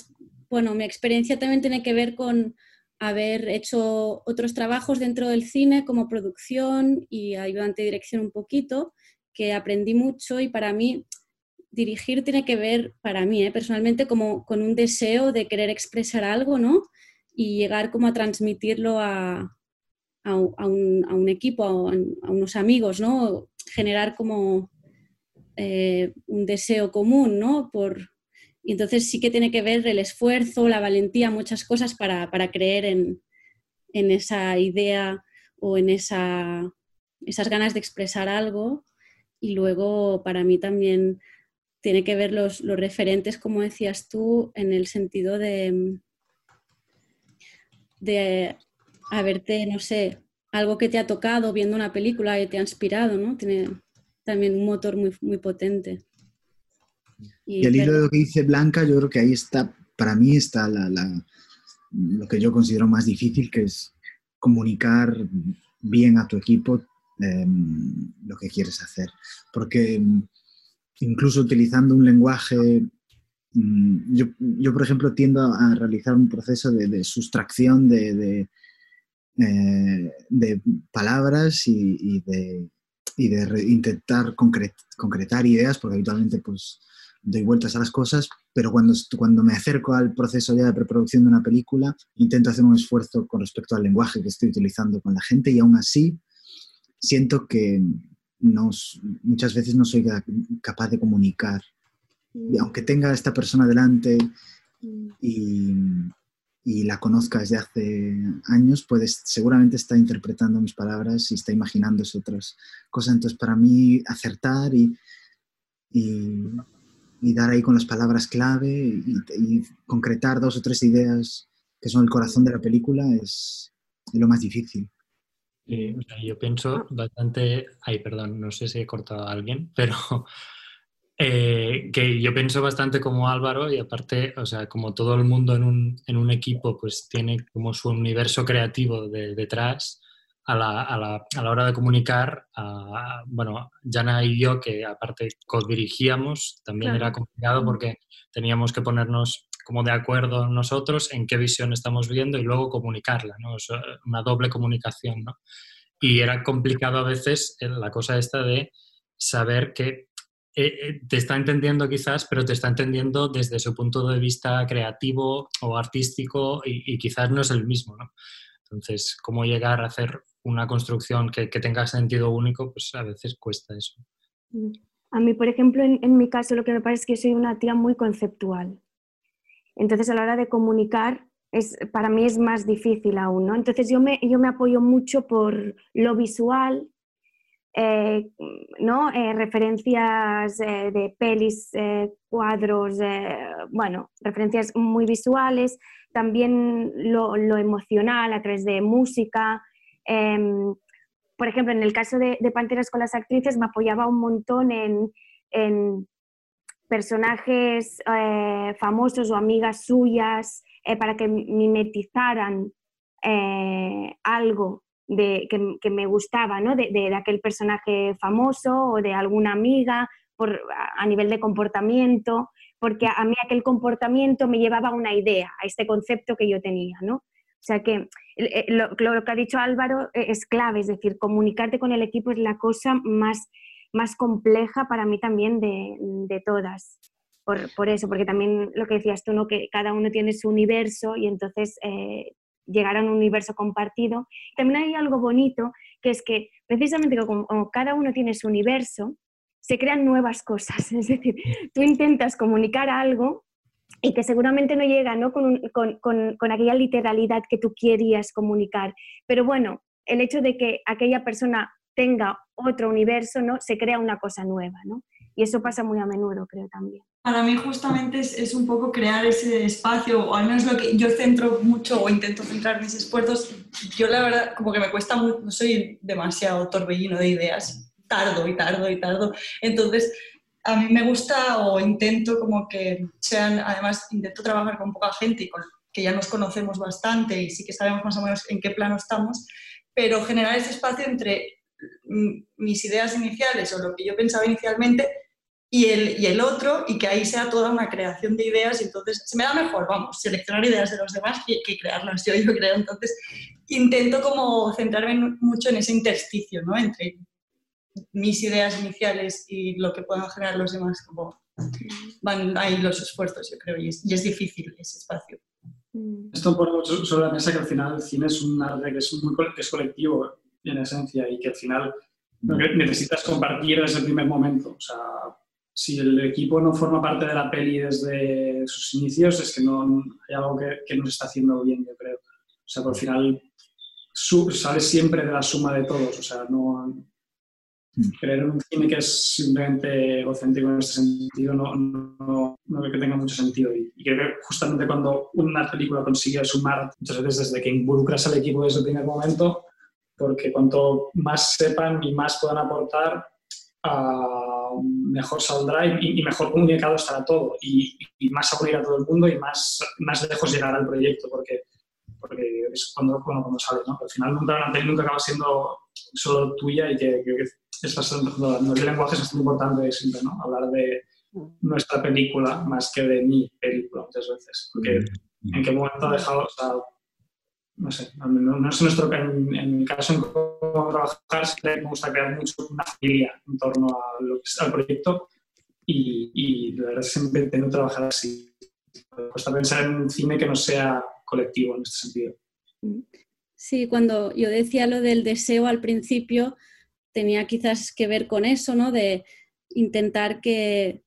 Speaker 12: bueno, mi experiencia también tiene que ver con haber hecho otros trabajos dentro del cine como producción y ayudante de dirección un poquito, que aprendí mucho y para mí dirigir tiene que ver, para mí, ¿eh? personalmente, como con un deseo de querer expresar algo, ¿no? Y llegar como a transmitirlo a, a, un, equipo, a, unos amigos, ¿no? Generar como eh, un deseo común, ¿no? Por, y entonces sí que tiene que ver el esfuerzo, la valentía, muchas cosas para, creer en, esa idea o en esa, esas ganas de expresar algo. Y luego para mí también tiene que ver los, los referentes, como decías tú, en el sentido de, de haberte, no sé, algo que te ha tocado viendo una película y te ha inspirado, ¿no? Tiene también un motor muy, muy potente.
Speaker 7: Y, el hilo de lo que dice Blanca, yo creo que ahí está, para mí está lo que yo considero más difícil, que es comunicar bien a tu equipo em, lo que quieres hacer. Porque em, incluso utilizando un lenguaje, mm, yo, por ejemplo tiendo a realizar un proceso de, sustracción de, eh, de, palabras y, de, intentar concretar ideas, porque habitualmente pues doy vueltas a las cosas, pero cuando, cuando me acerco al proceso ya de preproducción de una película, intento hacer un esfuerzo con respecto al lenguaje que estoy utilizando con la gente y aún así siento que muchas veces no soy capaz de comunicar. Mm. aunque tenga a esta persona delante mm. y, y, la conozca desde hace años, pues seguramente está interpretando mis palabras y está imaginándose otras cosas. Entonces, para mí, acertar y, y y dar ahí con las palabras clave y, concretar dos o tres ideas que son el corazón de la película es, lo más difícil.
Speaker 10: yo pienso bastante, ay, perdón, no sé si he cortado a alguien, pero eh, que yo pienso bastante como Álvaro y aparte, o sea, como todo el mundo en un, en un equipo, pues tiene como su universo creativo de, detrás a la, a, la, a la, hora de comunicar, a, bueno, Jana y yo, que aparte co-dirigíamos, también era complicado porque teníamos que ponernos como de acuerdo nosotros en qué visión estamos viendo y luego comunicarla, ¿no? una doble comunicación, ¿no? Y era complicado a veces eh, la cosa esta de saber que eh, eh, te está entendiendo quizás, pero te está entendiendo desde su punto de vista creativo o artístico y, y quizás no es el mismo, ¿no? Entonces, cómo llegar a hacer una construcción que, tenga sentido único, pues a veces cuesta eso.
Speaker 6: A mí, por ejemplo, en, mi caso lo que me pasa es que soy una tía muy conceptual. Entonces, a la hora de comunicar, es, para mí es más difícil aún, ¿no? Entonces, yo me, yo me apoyo mucho por lo visual, eh, ¿no? Eh, referencias eh, de pelis, cuadros, bueno, referencias muy visuales, también lo, lo, emocional a través de música, Em, por ejemplo, en el caso de, Panteras con las actrices me apoyaba un montón en, personajes eh, famosos o amigas suyas para que mimetizaran algo de, que, me gustaba ¿no? de, aquel personaje famoso o de alguna amiga por, a nivel de comportamiento, porque a mí aquel comportamiento me llevaba a una idea, a este concepto que yo tenía. ¿no? O sea que eh, lo, que ha dicho Álvaro eh, es clave, es decir, comunicarte con el equipo es la cosa más, más compleja para mí también de, todas. Por, eso, porque también lo que decías tú, ¿no? que cada uno tiene su universo y entonces eh, llegar a un universo compartido. También hay algo bonito, que es que precisamente como, cada uno tiene su universo, se crean nuevas cosas. [laughs] Es decir, tú intentas comunicar algo y que seguramente no llega ¿no? Con, con, con, aquella literalidad que tú querías comunicar. Pero bueno, el hecho de que aquella persona tenga otro universo, ¿no? se crea una cosa nueva. ¿no? Y eso pasa muy a menudo, creo también.
Speaker 8: Para mí justamente es, es, un poco crear ese espacio, o al menos lo que yo centro mucho o intento centrar mis esfuerzos. Yo la verdad como que me cuesta mucho, no soy demasiado torbellino de ideas, tardo y tardo y tardo. Entonces, a mí me gusta o intento como que sean, además intento trabajar con poca gente y con que ya nos conocemos bastante y sí que sabemos más o menos en qué plano estamos, pero generar ese espacio entre mis ideas iniciales o lo que yo pensaba inicialmente y el, y el otro y que ahí sea toda una creación de ideas y entonces se me da mejor, vamos, seleccionar ideas de los demás que, que crearlas yo, yo creo. Entonces intento como centrarme mucho en ese intersticio, ¿no? Entre mis ideas iniciales y lo que puedan generar los demás, como van ahí los esfuerzos, yo creo, y es, y es difícil ese espacio.
Speaker 11: Mm. Esto pone mucho sobre la mesa que al final el cine es un arte que es, muy, es colectivo en esencia y que al final necesitas compartir desde el primer momento. O sea, si el equipo no forma parte de la peli desde sus inicios, es que no hay algo que, que no se está haciendo bien, yo creo. O sea, por final sale siempre de la suma de todos. O sea, no, creer en un cine que es simplemente egocéntrico en este sentido no, no, no creo que tenga mucho sentido. Y, creo que justamente cuando una película consigue sumar, muchas veces desde que involucras al equipo desde el primer momento, porque cuanto más sepan y más puedan aportar, mejor saldrá y, y, mejor comunicado estará todo. Y, y, más a unir a todo el mundo y más, más lejos llegará el proyecto, porque, porque es cuando, cuando, cuando sale. ¿no? Al final nunca, nunca acaba siendo solo tuya y que, que, que es bastante, el lenguaje es bastante importante siempre, ¿no? Hablar de nuestra película más que de mi película muchas veces. Porque en qué momento ha dejado, o sea, no sé, no, es nuestro, en, en, mi caso en cómo trabajar, siempre me gusta crear mucho una familia en torno a lo al proyecto y, y la verdad siempre tengo que trabajar así. Me cuesta pensar en un cine que no sea colectivo en este sentido.
Speaker 12: Sí, cuando yo decía lo del deseo al principio, tenía quizás que ver con eso, ¿no? De intentar que,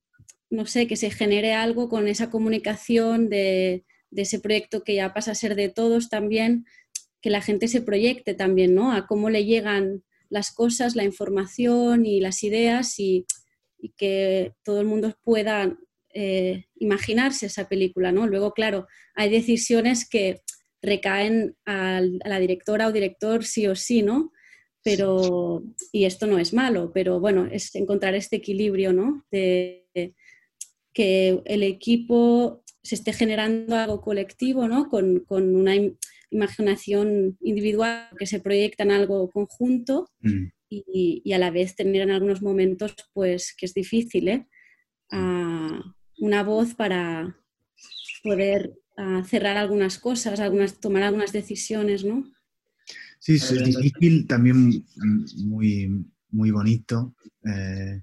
Speaker 12: no sé, que se genere algo con esa comunicación de, ese proyecto que ya pasa a ser de todos también, que la gente se proyecte también, ¿no? A cómo le llegan las cosas, la información y las ideas y, que todo el mundo pueda eh, imaginarse esa película, ¿no? Luego, claro, hay decisiones que recaen a la directora o director sí o sí, ¿no? pero, y esto no es malo, pero bueno, es encontrar este equilibrio, ¿no? De, que el equipo se esté generando algo colectivo, ¿no? Con, con una imaginación individual que se proyecta en algo conjunto mm. y, y, a la vez tener en algunos momentos, pues, que es difícil, ¿eh? Ah, una voz para poder ah, cerrar algunas cosas, algunas, tomar algunas decisiones, ¿no?
Speaker 7: Sí, es difícil, también muy, muy bonito. Eh,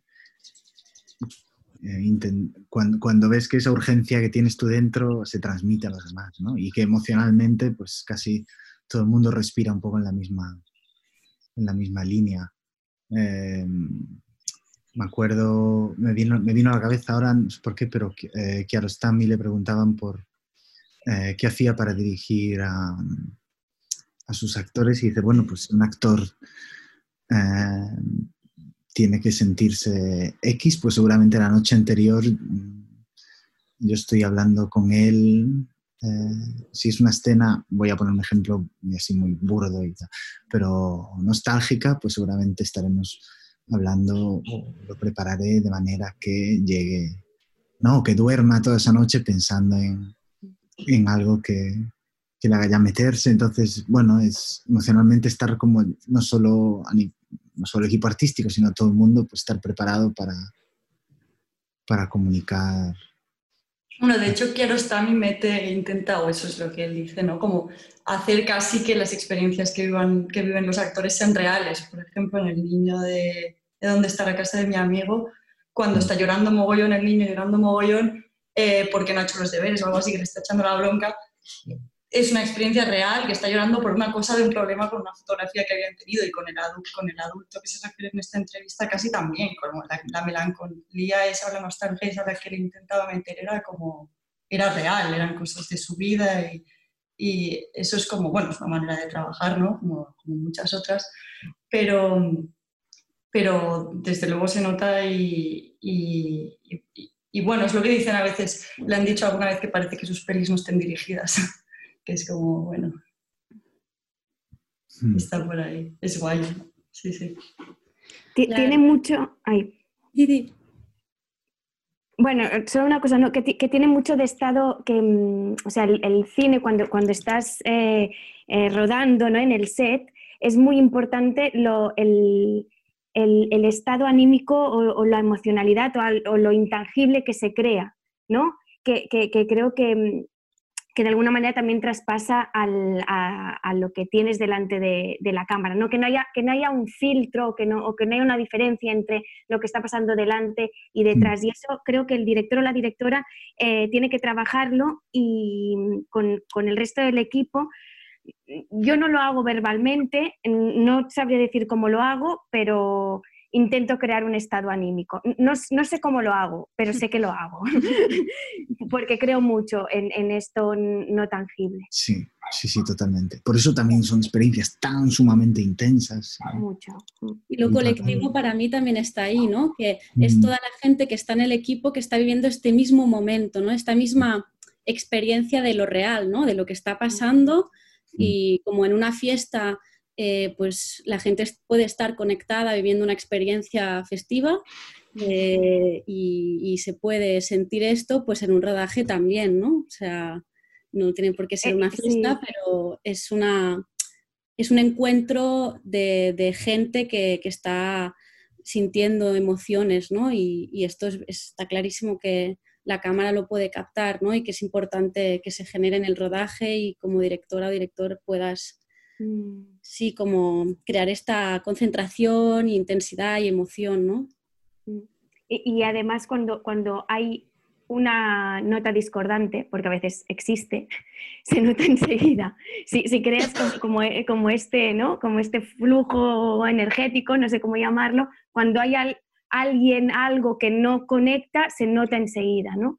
Speaker 7: cuando, cuando, ves que esa urgencia que tienes tú dentro se transmite a los demás, ¿no? Y que emocionalmente, pues casi todo el mundo respira un poco en la misma, en la misma línea. Eh, me acuerdo, me vino, a la cabeza ahora, no sé por qué, pero eh, Kiarostami le preguntaban por qué hacía para dirigir a, a sus actores y dice, bueno, pues un actor eh, tiene que sentirse X, pues seguramente la noche anterior mm, yo estoy hablando con él. Eh, si es una escena, voy a poner un ejemplo así muy burdo, y pero nostálgica, pues seguramente estaremos hablando lo prepararé de manera que llegue, no, que duerma toda esa noche pensando en, en algo que, que le haga ya meterse. Entonces, bueno, es emocionalmente estar como no solo, no solo el equipo artístico, sino todo el mundo, pues estar preparado para, para comunicar.
Speaker 8: Bueno, de hecho, Kiarostami mete, intenta, o eso es lo que él dice, ¿no? Como hacer casi que las experiencias que, vivan, que viven los actores sean reales. Por ejemplo, en el niño de, de Dónde está la casa de mi amigo, cuando está llorando mogollón el niño, llorando mogollón, eh, porque no ha hecho los deberes o algo así, que le está echando la bronca, es una experiencia real, que está llorando por una cosa de un problema con una fotografía que habían tenido y con el, adulto, con el adulto que se refiere en esta entrevista casi también, como la, melancolía esa, la nostalgia esa la que le intentaba meter era como, era real, eran cosas de su vida y, eso es como, bueno, es una manera de trabajar, ¿no? Como, como muchas otras, pero, pero desde luego se nota y, y, y, bueno, es lo que dicen a veces, le han dicho alguna vez que parece que sus pelis no estén dirigidas. Que es como, bueno, hmm. está por ahí, es guay, sí, sí.
Speaker 6: Tiene mucho... Ay. Bueno, solo una cosa, ¿no? que, tiene mucho de estado, que, mm, o sea, el, cine cuando, cuando estás eh, eh, rodando ¿no? en el set, es muy importante lo, el, el, estado anímico o, la emocionalidad o, lo intangible que se crea, ¿no? Que, que, que creo que, que de alguna manera también traspasa a, lo que tienes delante de, la cámara, ¿no? Que, no haya, que no haya un filtro que no, o que no haya una diferencia entre lo que está pasando delante y detrás. Mm. Y eso creo que el director o la directora eh, tiene que trabajarlo y con, con el resto del equipo. Yo no lo hago verbalmente, no sabría decir cómo lo hago, pero intento crear un estado anímico. No, no, sé cómo lo hago, pero sé que lo hago, [laughs] porque creo mucho en, esto no tangible.
Speaker 7: Sí, sí, sí, totalmente. Por eso también son experiencias tan sumamente intensas.
Speaker 12: Mucho. Y lo colectivo para mí también está ahí, ¿no? Que es mm. toda la gente que está en el equipo que está viviendo este mismo momento, ¿no? Esta misma experiencia de lo real, ¿no? De lo que está pasando y como en una fiesta eh, pues la gente puede estar conectada viviendo una experiencia festiva eh, y, se puede sentir esto pues en un rodaje también, ¿no? O sea, no tiene por qué ser eh, una fiesta, pero es, una, es un encuentro de, gente que, está sintiendo emociones, ¿no? Y, esto está clarísimo que la cámara lo puede captar, ¿no? Y que es importante que se genere en el rodaje y como directora o director puedas Mm. Sí, como crear esta concentración, intensidad y emoción, ¿no?
Speaker 6: Mm. Y, además cuando, cuando hay una nota discordante, porque a veces existe, [laughs] se nota enseguida. Si, si creas como, como, este, ¿no? como este flujo energético, no sé cómo llamarlo, cuando hay alguien, algo que no conecta, se nota enseguida, ¿no?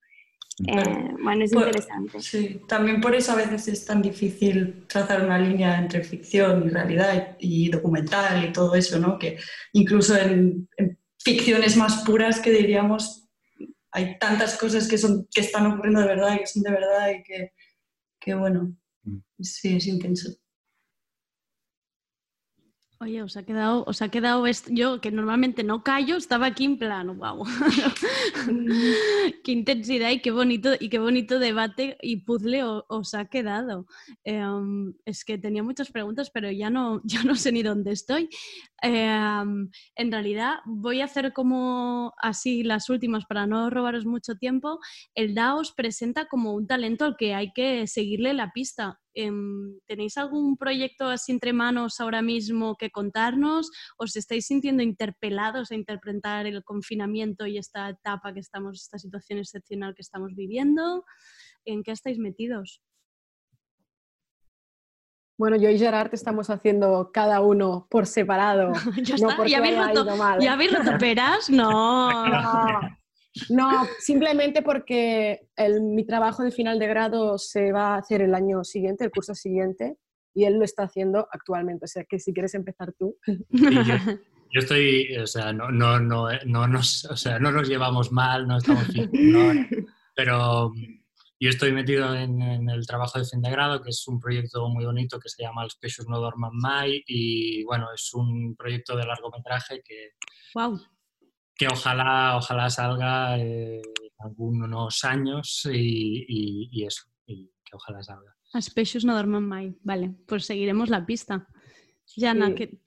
Speaker 6: Eh, bueno, es interesante.
Speaker 8: Sí, también por eso a veces es tan difícil trazar una línea entre ficción y realidad y documental y todo eso, ¿no? Que incluso en, ficciones más puras que diríamos hay tantas cosas que, son, que están ocurriendo de verdad y que son de verdad y que, que bueno, mm. sí, es intenso.
Speaker 2: Oye, os ha quedado, os ha quedado esto, yo que normalmente no callo, estaba aquí en plano, wow. [laughs] qué intensidad y qué bonito y qué bonito debate y puzzle os ha quedado. Em, es que tenía muchas preguntas, pero ya no, [laughs] ya no sé ni dónde estoy. Em, en realidad voy a hacer como así las últimas para no robaros mucho tiempo. El DAOS presenta como un talento al que hay que seguirle la pista ¿Tenéis algún proyecto así entre manos ahora mismo que contarnos? ¿Os estáis sintiendo interpelados a interpretar el confinamiento y esta etapa que estamos, esta situación excepcional que estamos viviendo? ¿En qué estáis metidos?
Speaker 9: Bueno, yo y Gerard estamos haciendo cada uno por separado. [laughs]
Speaker 2: ya está, ¿Ya, habéis roto, ¿Ya habéis roto peras? no. [laughs]
Speaker 9: no. No, simplemente porque mi trabajo de final de grado se va a hacer el año siguiente, el curso siguiente, y él lo está haciendo actualmente. O sea que si quieres empezar tú. [laughs]
Speaker 10: Yo, estoy, o sea, no, no, no, no, nos, o sea, no nos llevamos mal, no estamos pero yo estoy metido en, el trabajo de fin de grado, que es un proyecto muy bonito que se llama Los Peixos no dorman mai y bueno, es un proyecto de largometraje que,
Speaker 2: wow
Speaker 10: que ojalá, ojalá salga en algunos años y, eso, y que ojalá salga.
Speaker 2: Aspecios no duerman mai. Vale, pues seguiremos la pista. Jana, que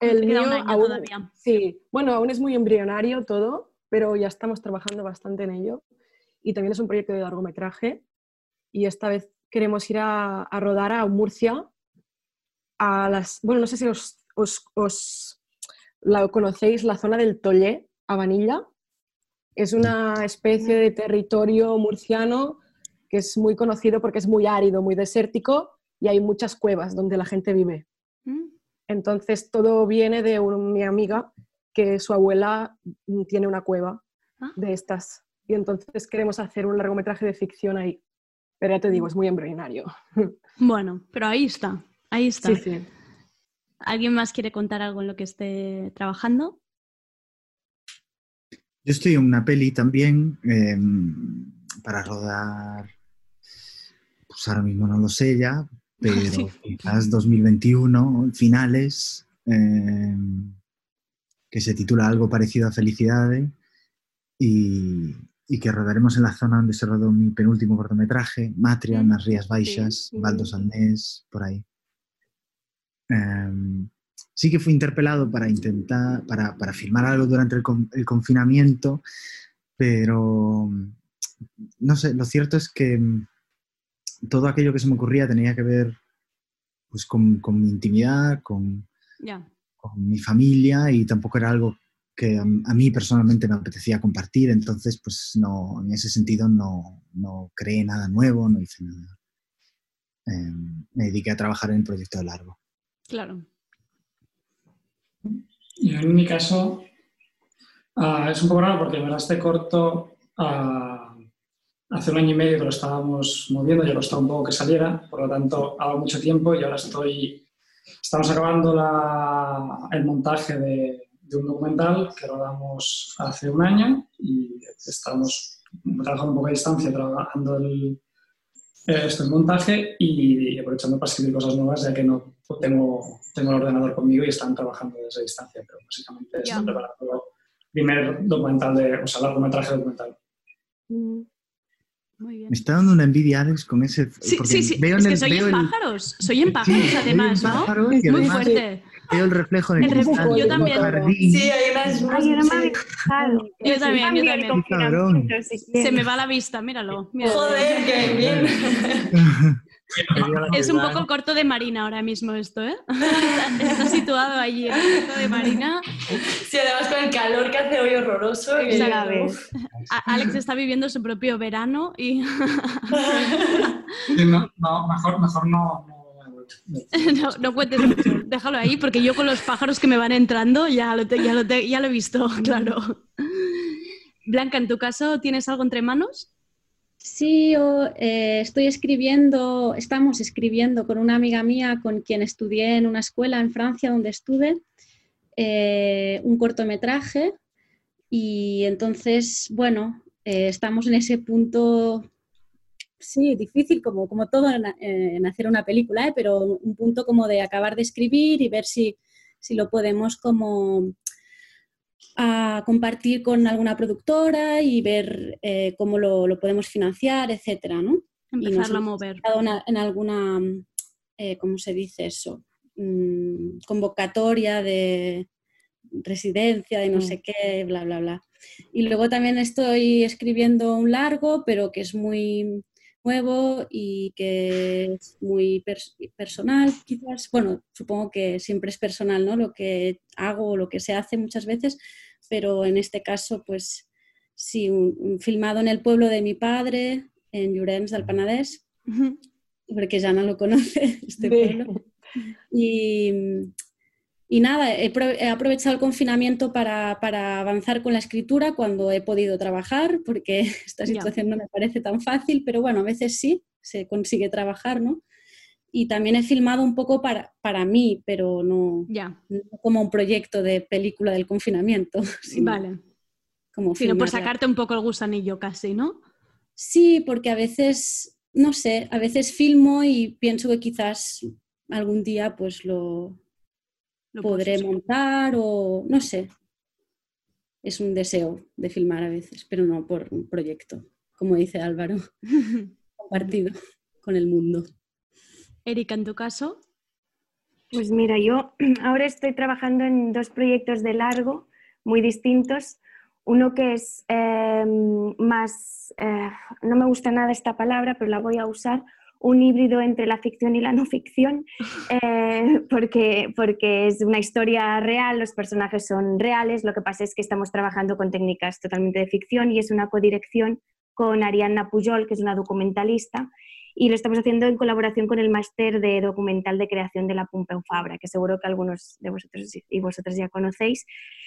Speaker 9: el mío todavía. Sí, bueno, aún es muy embrionario todo, pero ya estamos trabajando bastante en ello. Y también es un proyecto de largometraje. Y esta vez queremos ir a, rodar a Murcia, a las, bueno, no sé si os, os, os la conocéis, la zona del Tollé, Vanilla. Es una especie de territorio murciano que es muy conocido porque es muy árido, muy desértico y hay muchas cuevas donde la gente vive. Mm. Entonces todo viene de mi amiga que su abuela tiene una cueva ah. de estas y entonces queremos hacer un largometraje de ficción ahí. Pero ya te digo, es muy embrionario. [laughs]
Speaker 2: Bueno, pero ahí está, ahí está. ¿Alguien más quiere contar algo en lo que esté trabajando?
Speaker 7: Yo estoy en una peli también em, para rodar, pues ahora mismo no lo sé ya, pero [laughs] quizás 2021, finales. Em, que se titula algo parecido a Felicidades y, y, que rodaremos en la zona donde se rodó mi penúltimo cortometraje, Matria, mm, Nas Rías Baixas, sí. Baldos Alnés, por ahí. Um, sí que fui interpelado para intentar, para, para filmar algo durante el, el, confinamiento, pero no sé, lo cierto es que todo aquello que se me ocurría tenía que ver pues, con, con mi intimidad, con,
Speaker 2: yeah.
Speaker 7: con, mi familia y tampoco era algo que a, a, mí personalmente me apetecía compartir, entonces pues no, en ese sentido no, no creé nada nuevo, no hice nada. Eh, me dediqué a trabajar en el proyecto largo.
Speaker 2: Claro.
Speaker 11: Y en mi caso uh, es un poco raro porque verdad este corto uh, hace un año y medio que lo estábamos moviendo, ya lo estaba un poco que saliera, por lo tanto ha dado mucho tiempo y ahora estoy, estamos acabando la, el montaje de, de, un documental que rodamos hace un año y estamos trabajando un poco a distancia, trabajando el, esto el montaje y, y aprovechando para escribir cosas nuevas ya que no tengo, tengo el ordenador conmigo y están trabajando desde distancia, pero básicamente yeah. estoy preparando el primer documental, de, o sea, largometraje documental.
Speaker 2: Mm. Muy bien.
Speaker 7: Me está dando una envidia, Alex, con ese.
Speaker 2: Sí, sí, sí. Veo es que el, soy en el... pájaros. Soy en pájaros, sí, además, ¿no? Pájaros
Speaker 7: es
Speaker 2: muy fuerte.
Speaker 7: Veo el reflejo en el,
Speaker 2: el reflejo, Yo también.
Speaker 8: Sí, hay unas.
Speaker 6: Ay, yo no me había
Speaker 2: Yo también, yo también.
Speaker 7: Cabrón.
Speaker 2: Se me va la vista, míralo. míralo.
Speaker 8: Joder, qué bien. [laughs]
Speaker 2: Es un poco el corto de Marina ahora mismo esto, ¿eh? [laughs] Está, situado allí, el corto de Marina.
Speaker 8: Sí, además con el calor que hace hoy horroroso.
Speaker 2: Exacto. [laughs] Alex está viviendo su propio verano y...
Speaker 11: Sí, no, no, mejor, mejor no,
Speaker 2: no, [laughs] no cuentes mucho, déjalo ahí, porque yo con los pájaros que me van entrando ya lo, te, ya lo, te, ya lo he visto, [laughs] claro. Blanca, ¿en tu caso tienes algo entre manos?
Speaker 12: Sí, yo eh, estoy escribiendo, estamos escribiendo con una amiga mía con quien estudié en una escuela en Francia donde estuve, eh, un cortometraje y entonces, bueno, eh, estamos en ese punto, sí, difícil como, como todo en, en hacer una película, pero un punto como de acabar de escribir y ver si, si lo podemos como a compartir con alguna productora y ver eh, cómo lo, lo, podemos financiar, etcétera, ¿no?
Speaker 2: Empezarlo a mover.
Speaker 12: Una, en alguna, eh, ¿cómo se dice eso? Mm, convocatoria de residencia, de no mm. sé qué, bla, bla, bla. Y luego también estoy escribiendo un largo, pero que es muy nuevo y que es muy pers personal, quizás. Bueno, supongo que siempre es personal, ¿no? Lo que hago o lo que se hace muchas veces, pero en este caso, pues sí, un, un filmado en el pueblo de mi padre, en Llorenç del Penedès, porque ya no lo conoce [laughs] este pueblo. Y, y nada, he, he, aprovechado el confinamiento para, para, avanzar con la escritura cuando he podido trabajar, porque [laughs] esta situación yeah. no me parece tan fácil, pero bueno, a veces sí, se consigue trabajar, ¿no? Y también he filmado un poco para, para mí, pero no,
Speaker 2: yeah.
Speaker 12: no, como un proyecto de película del confinamiento. [laughs]
Speaker 2: Sino vale.
Speaker 12: Como
Speaker 2: sino por sacarte un poco el gusanillo casi, ¿no?
Speaker 12: Sí, porque a veces, no sé, a veces filmo y pienso que quizás algún día pues lo, lo podré montar o no sé. Es un deseo de filmar a veces, pero no por un proyecto, como dice Álvaro, [laughs] compartido con el mundo.
Speaker 2: Erika, en tu caso.
Speaker 6: Pues mira, yo [clears throat] ahora estoy trabajando en dos proyectos de largo muy distintos. Uno que es eh, más, eh, no me gusta nada esta palabra, pero la voy a usar, un híbrido entre la ficción y la no ficción, [laughs] eh, porque, porque es una historia real, los personajes son reales, lo que pasa es que estamos trabajando con técnicas totalmente de ficción y es una codirección con Arianna Pujol, que es una documentalista, y lo estamos haciendo en colaboración con el máster de documental de creación de la Pompeu Fabra, que seguro que algunos de vosotros y vosotras ya conocéis.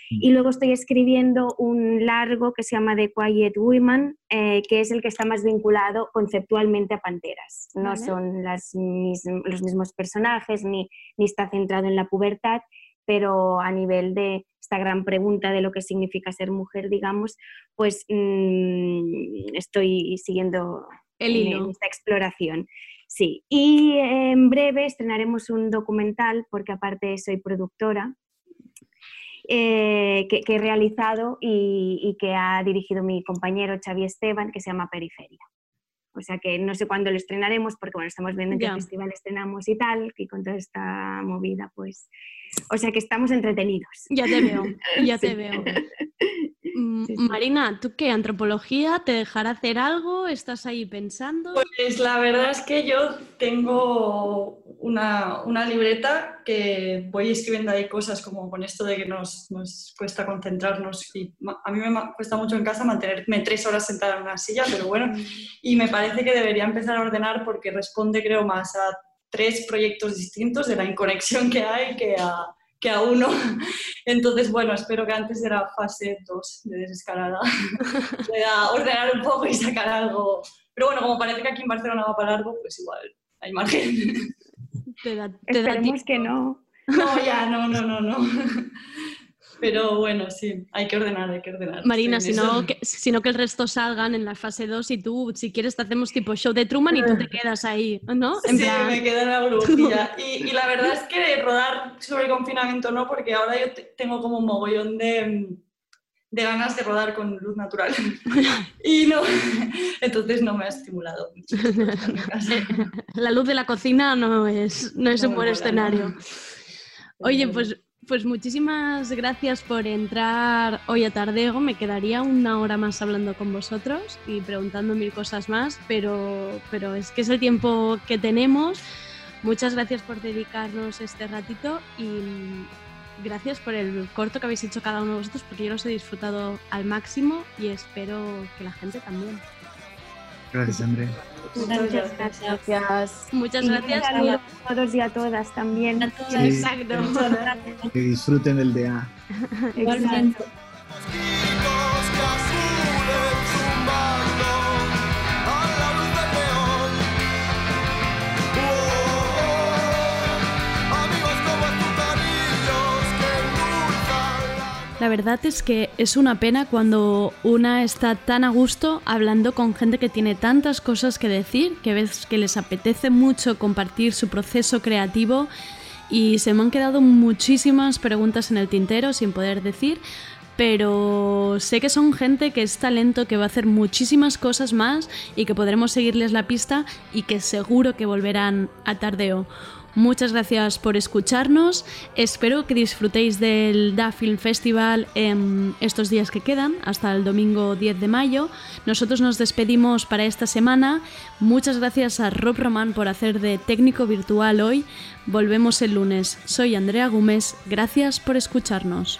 Speaker 6: Y luego estoy escribiendo un largo que se llama The Quiet Women, eh, que es el que está más vinculado conceptualmente a Panteras. No ¿Vale? son las mis, los mismos personajes ni, ni está centrado en la pubertad, pero a nivel de esta gran pregunta de lo que significa ser mujer, digamos, pues mmm, estoy siguiendo
Speaker 2: el hilo.
Speaker 6: En esta exploración. Sí, y en breve estrenaremos un documental, porque aparte soy productora, eh, que, he realizado y, que ha dirigido mi compañero Xavi Esteban, que se llama Periferia. O sea que no sé cuándo lo estrenaremos, porque bueno, estamos viendo en qué festival estrenamos y tal, y con toda esta movida, pues. O sea que estamos entretenidos.
Speaker 2: Ya te veo, ya te [laughs] veo. Mm, Marina, ¿tú qué? ¿Antropología? ¿Te dejará hacer algo? ¿Estás ahí pensando?
Speaker 8: Pues la verdad es que yo tengo una, libreta que voy escribiendo ahí cosas como con esto de que nos, nos, cuesta concentrarnos y a mí me cuesta mucho en casa mantenerme tres horas sentada en una silla, pero bueno, y me parece que debería empezar a ordenar porque responde creo más a tres proyectos distintos de la inconexión que hay que a que a uno. [laughs] Entonces, bueno, espero que antes de la fase 2 de desescalada [laughs] pueda ordenar un poco y sacar algo. Pero bueno, como parece que aquí en Barcelona va para largo, pues igual hay margen.
Speaker 6: Esperemos que no.
Speaker 8: No, ya, no, no, no, no. Pero bueno, sí, hay que ordenar, hay que ordenar.
Speaker 2: Marina, sino que, sino que el resto salgan en la fase 2 y tú, si quieres, te hacemos tipo show de Truman y tú te quedas ahí, ¿no?
Speaker 8: sí, me quedo en la burbujilla. Y, y, la verdad es que rodar sobre confinamiento no, porque ahora yo tengo como un mogollón de, de ganas de rodar con luz natural. [laughs] y no, [laughs] entonces no me ha estimulado mucho. [laughs]
Speaker 2: La luz de la cocina no es, no es un buen escenario. Oye, pues pues muchísimas gracias por entrar hoy a Tardeo. Me quedaría una hora más hablando con vosotros y preguntando mil cosas más, pero, pero es que es el tiempo que tenemos. Muchas gracias por dedicarnos este ratito y gracias por el corto que habéis hecho cada uno de vosotros, porque yo los he disfrutado al máximo y espero que la gente también.
Speaker 7: Gracias, André.
Speaker 6: Muchas gracias.
Speaker 2: Muchas gracias.
Speaker 6: a todos y a todas también.
Speaker 2: Exacto.
Speaker 7: Que disfruten el DA.
Speaker 6: Igualmente.
Speaker 2: La verdad es que es una pena cuando una está tan a gusto hablando con gente que tiene tantas cosas que decir, que ves que les apetece mucho compartir su proceso creativo y se me han quedado muchísimas preguntas en el tintero sin poder decir, pero sé que son gente que es talento, que va a hacer muchísimas cosas más y que podremos seguirles la pista y que seguro que volverán a tardeo. Muchas gracias por escucharnos. Espero que disfrutéis del Da Film Festival en estos días que quedan, hasta el domingo 10 de mayo. Nosotros nos despedimos para esta semana. Muchas gracias a Rob Román por hacer de técnico virtual hoy. Volvemos el lunes. Soy Andrea Gómez. Gracias por escucharnos.